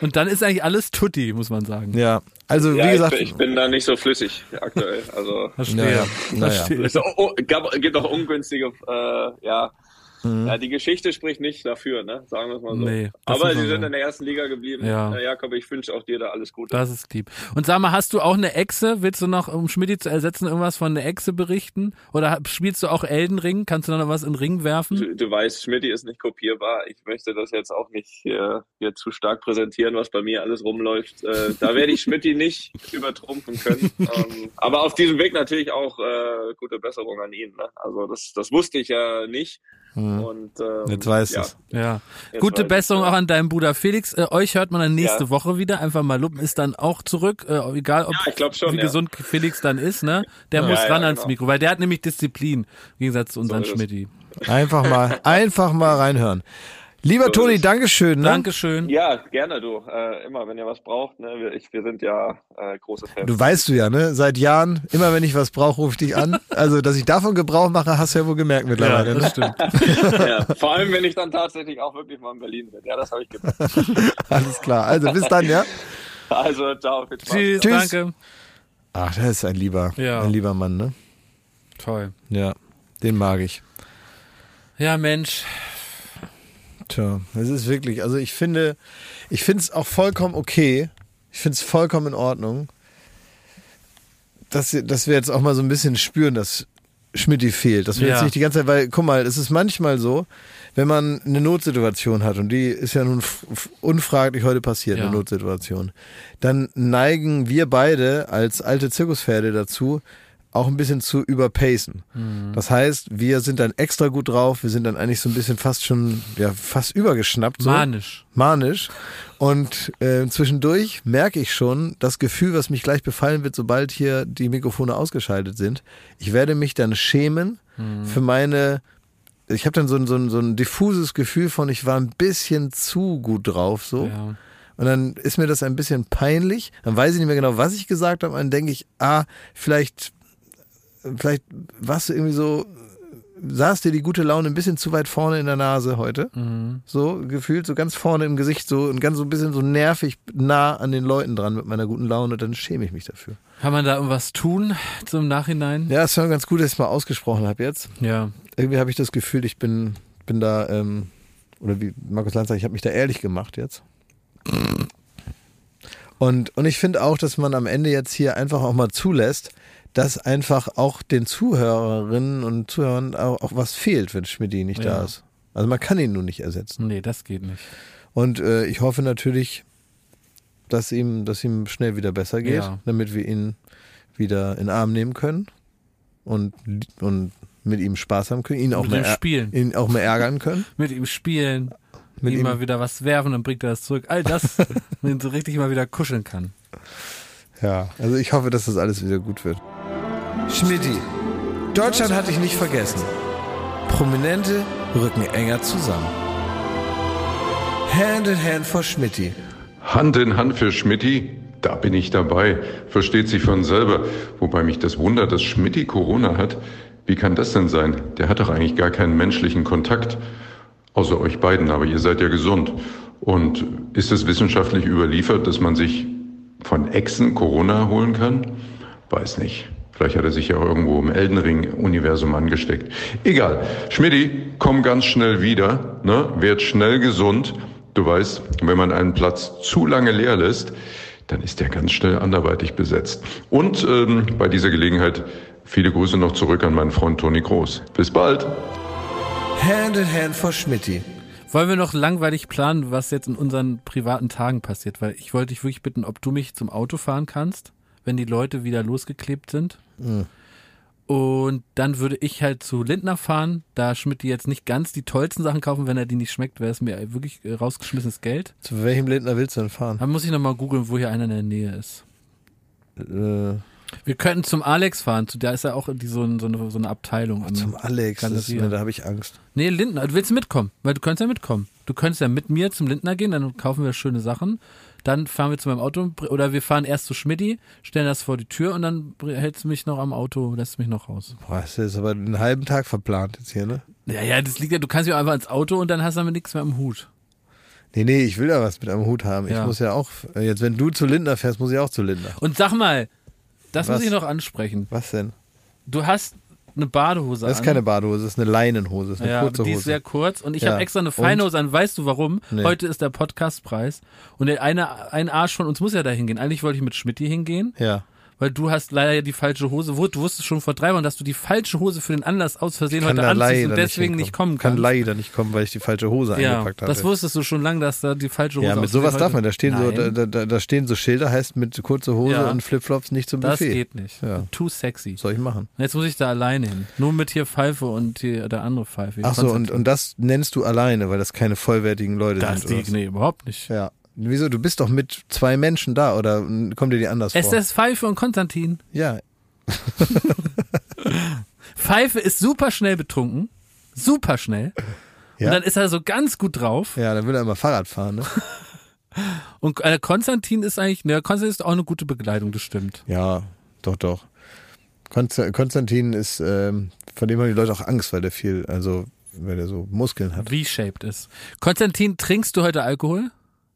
Und dann ist eigentlich alles tutti, muss man sagen. Ja, also Ja, wie ich, gesagt, bin, ich bin da nicht so flüssig aktuell. Also Verstehe. Naja, naja. Verstehe. es gibt auch ungünstige, äh, ja. Mhm. Ja, die Geschichte spricht nicht dafür, ne? Sagen wir es mal so. Nee, Aber sie sind in der ersten Liga geblieben. Ja. Äh, Jakob, ich wünsche auch dir da alles Gute. Das ist lieb. Und sag mal, hast du auch eine Echse? Willst du noch, um Schmidti zu ersetzen, irgendwas von einer Echse berichten? Oder spielst du auch Elden Ring? Kannst du noch was in den Ring werfen? Du, du weißt, Schmidt ist nicht kopierbar. Ich möchte das jetzt auch nicht äh, hier zu stark präsentieren, was bei mir alles rumläuft. Äh, da werde ich Schmidt nicht übertrumpfen können. ähm, aber auf diesem Weg natürlich auch äh, gute Besserung an ihn. Ne? Also das, das wusste ich ja nicht. Und ähm, Jetzt weißt ja, du's. Ja. Jetzt Gute Besserung auch an deinen Bruder Felix. Äh, euch hört man dann nächste Ja. Woche wieder. Einfach mal lupen ist dann auch zurück. Äh, egal, ob Ja, schon, wie ja. gesund Felix dann ist, ne? Der muss Ja, ran ans genau. Mikro, weil der hat nämlich Disziplin. Im Gegensatz zu unseren ist es. Schmidti. einfach mal, einfach mal reinhören. Lieber So Toni. Dankeschön. Ne? Dankeschön. ja, gerne du. Äh, immer, wenn ihr was braucht. Ne? Wir, ich, wir sind ja äh, große Fans. Du weißt du ja, ne? Seit Jahren, immer wenn ich was brauche, rufe ich dich an. Also, dass ich davon Gebrauch mache, hast du ja wohl gemerkt Ja, mittlerweile. das ne? stimmt. ja, vor allem, wenn ich dann tatsächlich auch wirklich mal in Berlin bin. Ja, das habe ich gemerkt. Alles klar. Also, bis dann, ja? Also, ciao. Viel Spaß. Tschüss, Tschüss. danke. Ach, das ist ein lieber, Ja. ein lieber Mann, ne? Toll. Ja, den mag ich. Ja, Mensch. Tja, es ist wirklich, also ich finde, ich finde es auch vollkommen okay. Ich finde es vollkommen in Ordnung, dass, dass wir jetzt auch mal so ein bisschen spüren, dass Schmidti fehlt. Dass wir Ja. jetzt nicht die ganze Zeit, weil, guck mal, es ist manchmal so, wenn man eine Notsituation hat, und die ist ja nun unfraglich heute passiert, Ja. eine Notsituation, dann neigen wir beide als alte Zirkuspferde dazu, auch ein bisschen zu überpacen. Mhm. Das heißt, wir sind dann extra gut drauf, wir sind dann eigentlich so ein bisschen fast schon, ja, fast übergeschnappt. So. Manisch. Manisch. Und äh, zwischendurch merke ich schon das Gefühl, was mich gleich befallen wird, sobald hier die Mikrofone ausgeschaltet sind. Ich werde mich dann schämen Mhm. für meine. Ich habe dann so ein, so, ein, so ein diffuses Gefühl von, ich war ein bisschen zu gut drauf, so. Ja. Und dann ist mir das ein bisschen peinlich. Dann weiß ich nicht mehr genau, was ich gesagt habe. Und dann denke ich, ah, vielleicht, vielleicht warst du irgendwie so, saß dir die gute Laune ein bisschen zu weit vorne in der Nase heute. Mhm. So gefühlt, so ganz vorne im Gesicht, so und ganz so ein bisschen so nervig nah an den Leuten dran mit meiner guten Laune. Dann schäme ich mich dafür. Kann man da irgendwas tun zum Nachhinein? Ja, es war ganz gut, dass ich es mal ausgesprochen habe jetzt. Ja. Irgendwie habe ich das Gefühl, ich bin, bin da, ähm, oder wie Markus Lanz sagt, ich habe mich da ehrlich gemacht jetzt. Und, und ich finde auch, dass man am Ende jetzt hier einfach auch mal zulässt, dass einfach auch den Zuhörerinnen und Zuhörern auch, auch was fehlt, wenn Schmidti nicht Ja. da ist. Also man kann ihn nun nicht ersetzen. Nee, das geht nicht. Und äh, ich hoffe natürlich, dass ihm, dass ihm schnell wieder besser geht, Ja. damit wir ihn wieder in den Arm nehmen können und, und mit ihm Spaß haben können, ihn auch, Mit mehr, spielen. ihn auch mehr ärgern können. Mit ihm spielen, Mit ihm ihm- mal wieder was werfen, dann bringt er das zurück. All das, wenn ihn so richtig mal wieder kuscheln kann. Ja, also ich hoffe, dass das alles wieder gut wird. Schmidti, Deutschland hat dich nicht vergessen. Prominente rücken enger zusammen. Hand in Hand for Schmidti. Hand in Hand für Schmidti, da bin ich dabei. Versteht sich von selber. Wobei mich das wundert, dass Schmidti Corona hat. Wie kann das denn sein? Der hat doch eigentlich gar keinen menschlichen Kontakt. Außer euch beiden, aber ihr seid ja gesund. Und ist es wissenschaftlich überliefert, dass man sich von Echsen Corona holen kann? Weiß nicht. Vielleicht hat er sich ja auch irgendwo im Elden Ring-Universum angesteckt. Egal. Schmidti, komm ganz schnell wieder. Ne? Werd schnell gesund. Du weißt, wenn man einen Platz zu lange leer lässt, dann ist der ganz schnell anderweitig besetzt. Und ähm, bei dieser Gelegenheit viele Grüße noch zurück an meinen Freund Toni Groß. Bis bald. Hand in Hand for Schmidti. Wollen wir noch langweilig planen, was jetzt in unseren privaten Tagen passiert? Weil ich wollte dich wirklich bitten, ob du mich zum Auto fahren kannst, wenn die Leute wieder losgeklebt sind. Mhm. Und dann würde ich halt zu Lindner fahren, da Schmidt jetzt nicht ganz die tollsten Sachen kaufen, wenn er die nicht schmeckt, wäre es mir wirklich äh, rausgeschmissenes Geld. Zu welchem Lindner willst du denn fahren? Dann muss ich nochmal googeln, wo hier einer in der Nähe ist. Äh, Wir könnten zum Alex fahren, zu der ist ja auch die, so, ein- so, eine, so eine Abteilung. im zum Alex, das, Galeria. da habe ich Angst. Nee, Lindner, du willst mitkommen, weil du könntest ja mitkommen. Du könntest ja mit mir zum Lindner gehen, dann kaufen wir schöne Sachen. Dann fahren wir zu meinem Auto oder wir fahren erst zu Schmidti, stellen das vor die Tür und dann hältst du mich noch am Auto, lässt mich noch raus. Boah, das ist aber einen halben Tag verplant jetzt hier, ne? Ja, ja, das liegt ja, du kannst ja einfach ins Auto und dann hast du damit nichts mehr im Hut. Nee, nee, ich will da was mit einem Hut haben. Ich Ja. muss ja auch, äh, jetzt wenn du zu Lindner fährst, muss ich auch zu Lindner. Und sag mal, das Was? muss ich noch ansprechen. Was denn? Du hast eine Badehose Das ist an. keine Badehose, das ist eine Leinenhose, das ist eine ja, kurze die Hose. ist sehr kurz und ich Ja. habe extra eine Und? Feinhose an. Weißt du warum? Nee. Heute ist der Podcastpreis und der eine, ein Arsch von uns muss ja da hingehen. Eigentlich wollte ich mit Schmidti hingehen, ja. Weil du hast leider die falsche Hose. Du wusstest schon vor drei Wochen, dass du die falsche Hose für den Anlass aus Versehen Kann heute anziehst und deswegen nicht, hinkommen. kommen Kann kannst. leider nicht kommen, weil ich die falsche Hose ja, eingepackt habe. das wusstest du schon lange, dass da die falsche Hose ja, mit sowas darf man. Da stehen, so, da, da, da stehen so Schilder, heißt mit kurzer Hose Ja. und Flipflops nicht zum das Buffet. geht nicht. Ja. Too sexy. Soll ich machen? Jetzt muss ich da alleine hin. Nur mit hier Pfeife und hier der andere Pfeife. Ach so, und, und das nennst du alleine, weil das keine vollwertigen Leute das sind. was? nee, überhaupt nicht. Ja. Wieso? Du bist doch mit zwei Menschen da oder mm, kommt dir die anders Es vor? ist Pfeife und Konstantin. ja, Pfeife ist super schnell betrunken. Super schnell. Ja? Und dann ist er so ganz gut drauf. ja, dann will er immer Fahrrad fahren, ne? Und äh, Konstantin ist eigentlich, ne, Konstantin ist auch eine gute Begleitung, das stimmt. Ja, doch, doch. Konst- Konstantin ist, ähm, von dem haben die Leute auch Angst, weil der viel, also, weil der so Muskeln hat. V-shaped ist. Konstantin, trinkst du heute Alkohol?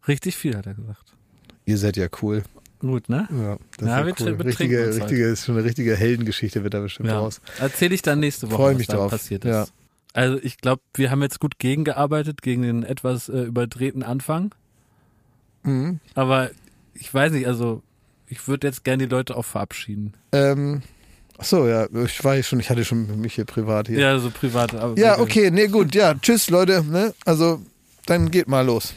Richtig viel, hat er gesagt. Ihr seid ja cool. Gut, ne? Ja, das Ja, ist ja cool. Richtige, richtige, ist schon eine richtige Heldengeschichte, wird da bestimmt Ja. raus. Erzähle ich dann nächste Woche, Freu was mich da drauf. passiert ist. Ja. Also ich glaube, wir haben jetzt gut gegengearbeitet, gegen den etwas äh, überdrehten Anfang. Mhm. Aber ich weiß nicht, also ich würde jetzt gerne die Leute auch verabschieden. Ähm, ach so, ja, ich weiß schon, ich hatte schon mich hier privat hier. Ja, so privat. Aber Ja, okay, nee, gut, ja, tschüss, Leute, ne? Also, dann geht mal los.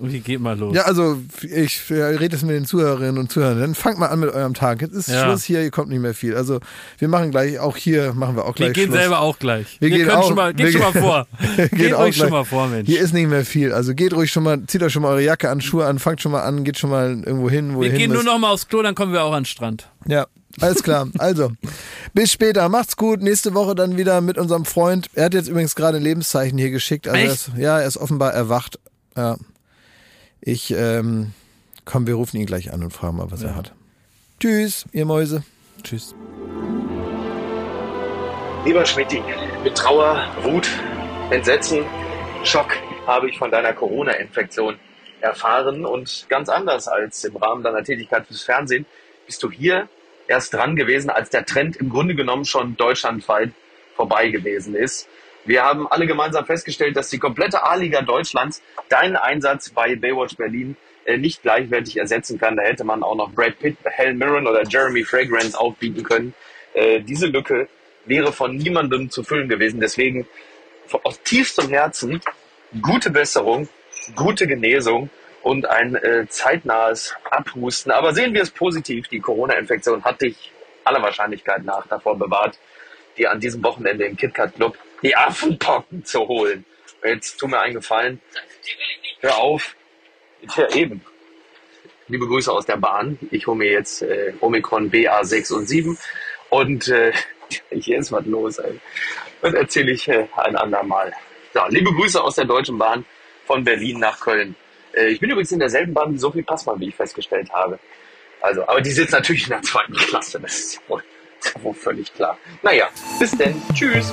Wie geht mal los? Ja, also ich rede es mit den Zuhörerinnen und Zuhörern. Dann fangt mal an mit eurem Tag. Jetzt ist Ja. Schluss hier, hier kommt nicht mehr viel. Also wir machen gleich, auch hier machen wir auch wir gleich gehen Schluss. selber auch gleich. Wir Wir gehen können auch- schon mal, geht wir schon mal vor. Wir geht auch ruhig schon mal vor, Mensch. Hier ist nicht mehr viel. Also geht ruhig schon mal, zieht euch schon mal eure Jacke an, Schuhe an, fangt schon mal an, geht schon mal irgendwo hin, wo wir ihr hin gehen nur noch mal aufs Klo, dann kommen wir auch an den Strand. Ja, alles klar. Also, bis später. Macht's gut. Nächste Woche dann wieder mit unserem Freund. Er hat jetzt übrigens gerade ein Lebenszeichen hier geschickt. Also er ist, ja, er ist offenbar erwacht. Ja. Ich, ähm, komm, wir rufen ihn gleich an und fragen mal, was er hat. Tschüss, ihr Mäuse. Tschüss. Lieber Schmidti, mit Trauer, Wut, Entsetzen, Schock habe ich von deiner Corona-Infektion erfahren und ganz anders als im Rahmen deiner Tätigkeit fürs Fernsehen bist du hier erst dran gewesen, als der Trend im Grunde genommen schon deutschlandweit vorbei gewesen ist. Wir haben alle gemeinsam festgestellt, dass die komplette A-Liga Deutschlands deinen Einsatz bei Baywatch Berlin äh, nicht gleichwertig ersetzen kann. Da hätte man auch noch Brad Pitt, Helen Mirren oder Jeremy Fragrance aufbieten können. Äh, diese Lücke wäre von niemandem zu füllen gewesen. Deswegen aus tiefstem Herzen gute Besserung, gute Genesung und ein äh, zeitnahes Abhusten. Aber sehen wir es positiv. Die Corona-Infektion hat dich aller Wahrscheinlichkeit nach davor bewahrt, dir an diesem Wochenende im KitKat Club die Affenpocken zu holen. Jetzt tu mir einen Gefallen. Hör auf. Ja, eben. Liebe Grüße aus der Bahn. Ich hole mir jetzt äh, Omikron BA6 und 7 und äh, hier ist was los, ey. Das erzähle ich äh, ein andermal. So, liebe Grüße aus der Deutschen Bahn von Berlin nach Köln. Äh, ich bin übrigens in derselben Bahn wie Sophie Passmann, wie ich festgestellt habe. Also, aber die sitzt natürlich in der zweiten Klasse. Das ist wohl, das ist ja wohl völlig klar. Naja, bis denn. Tschüss.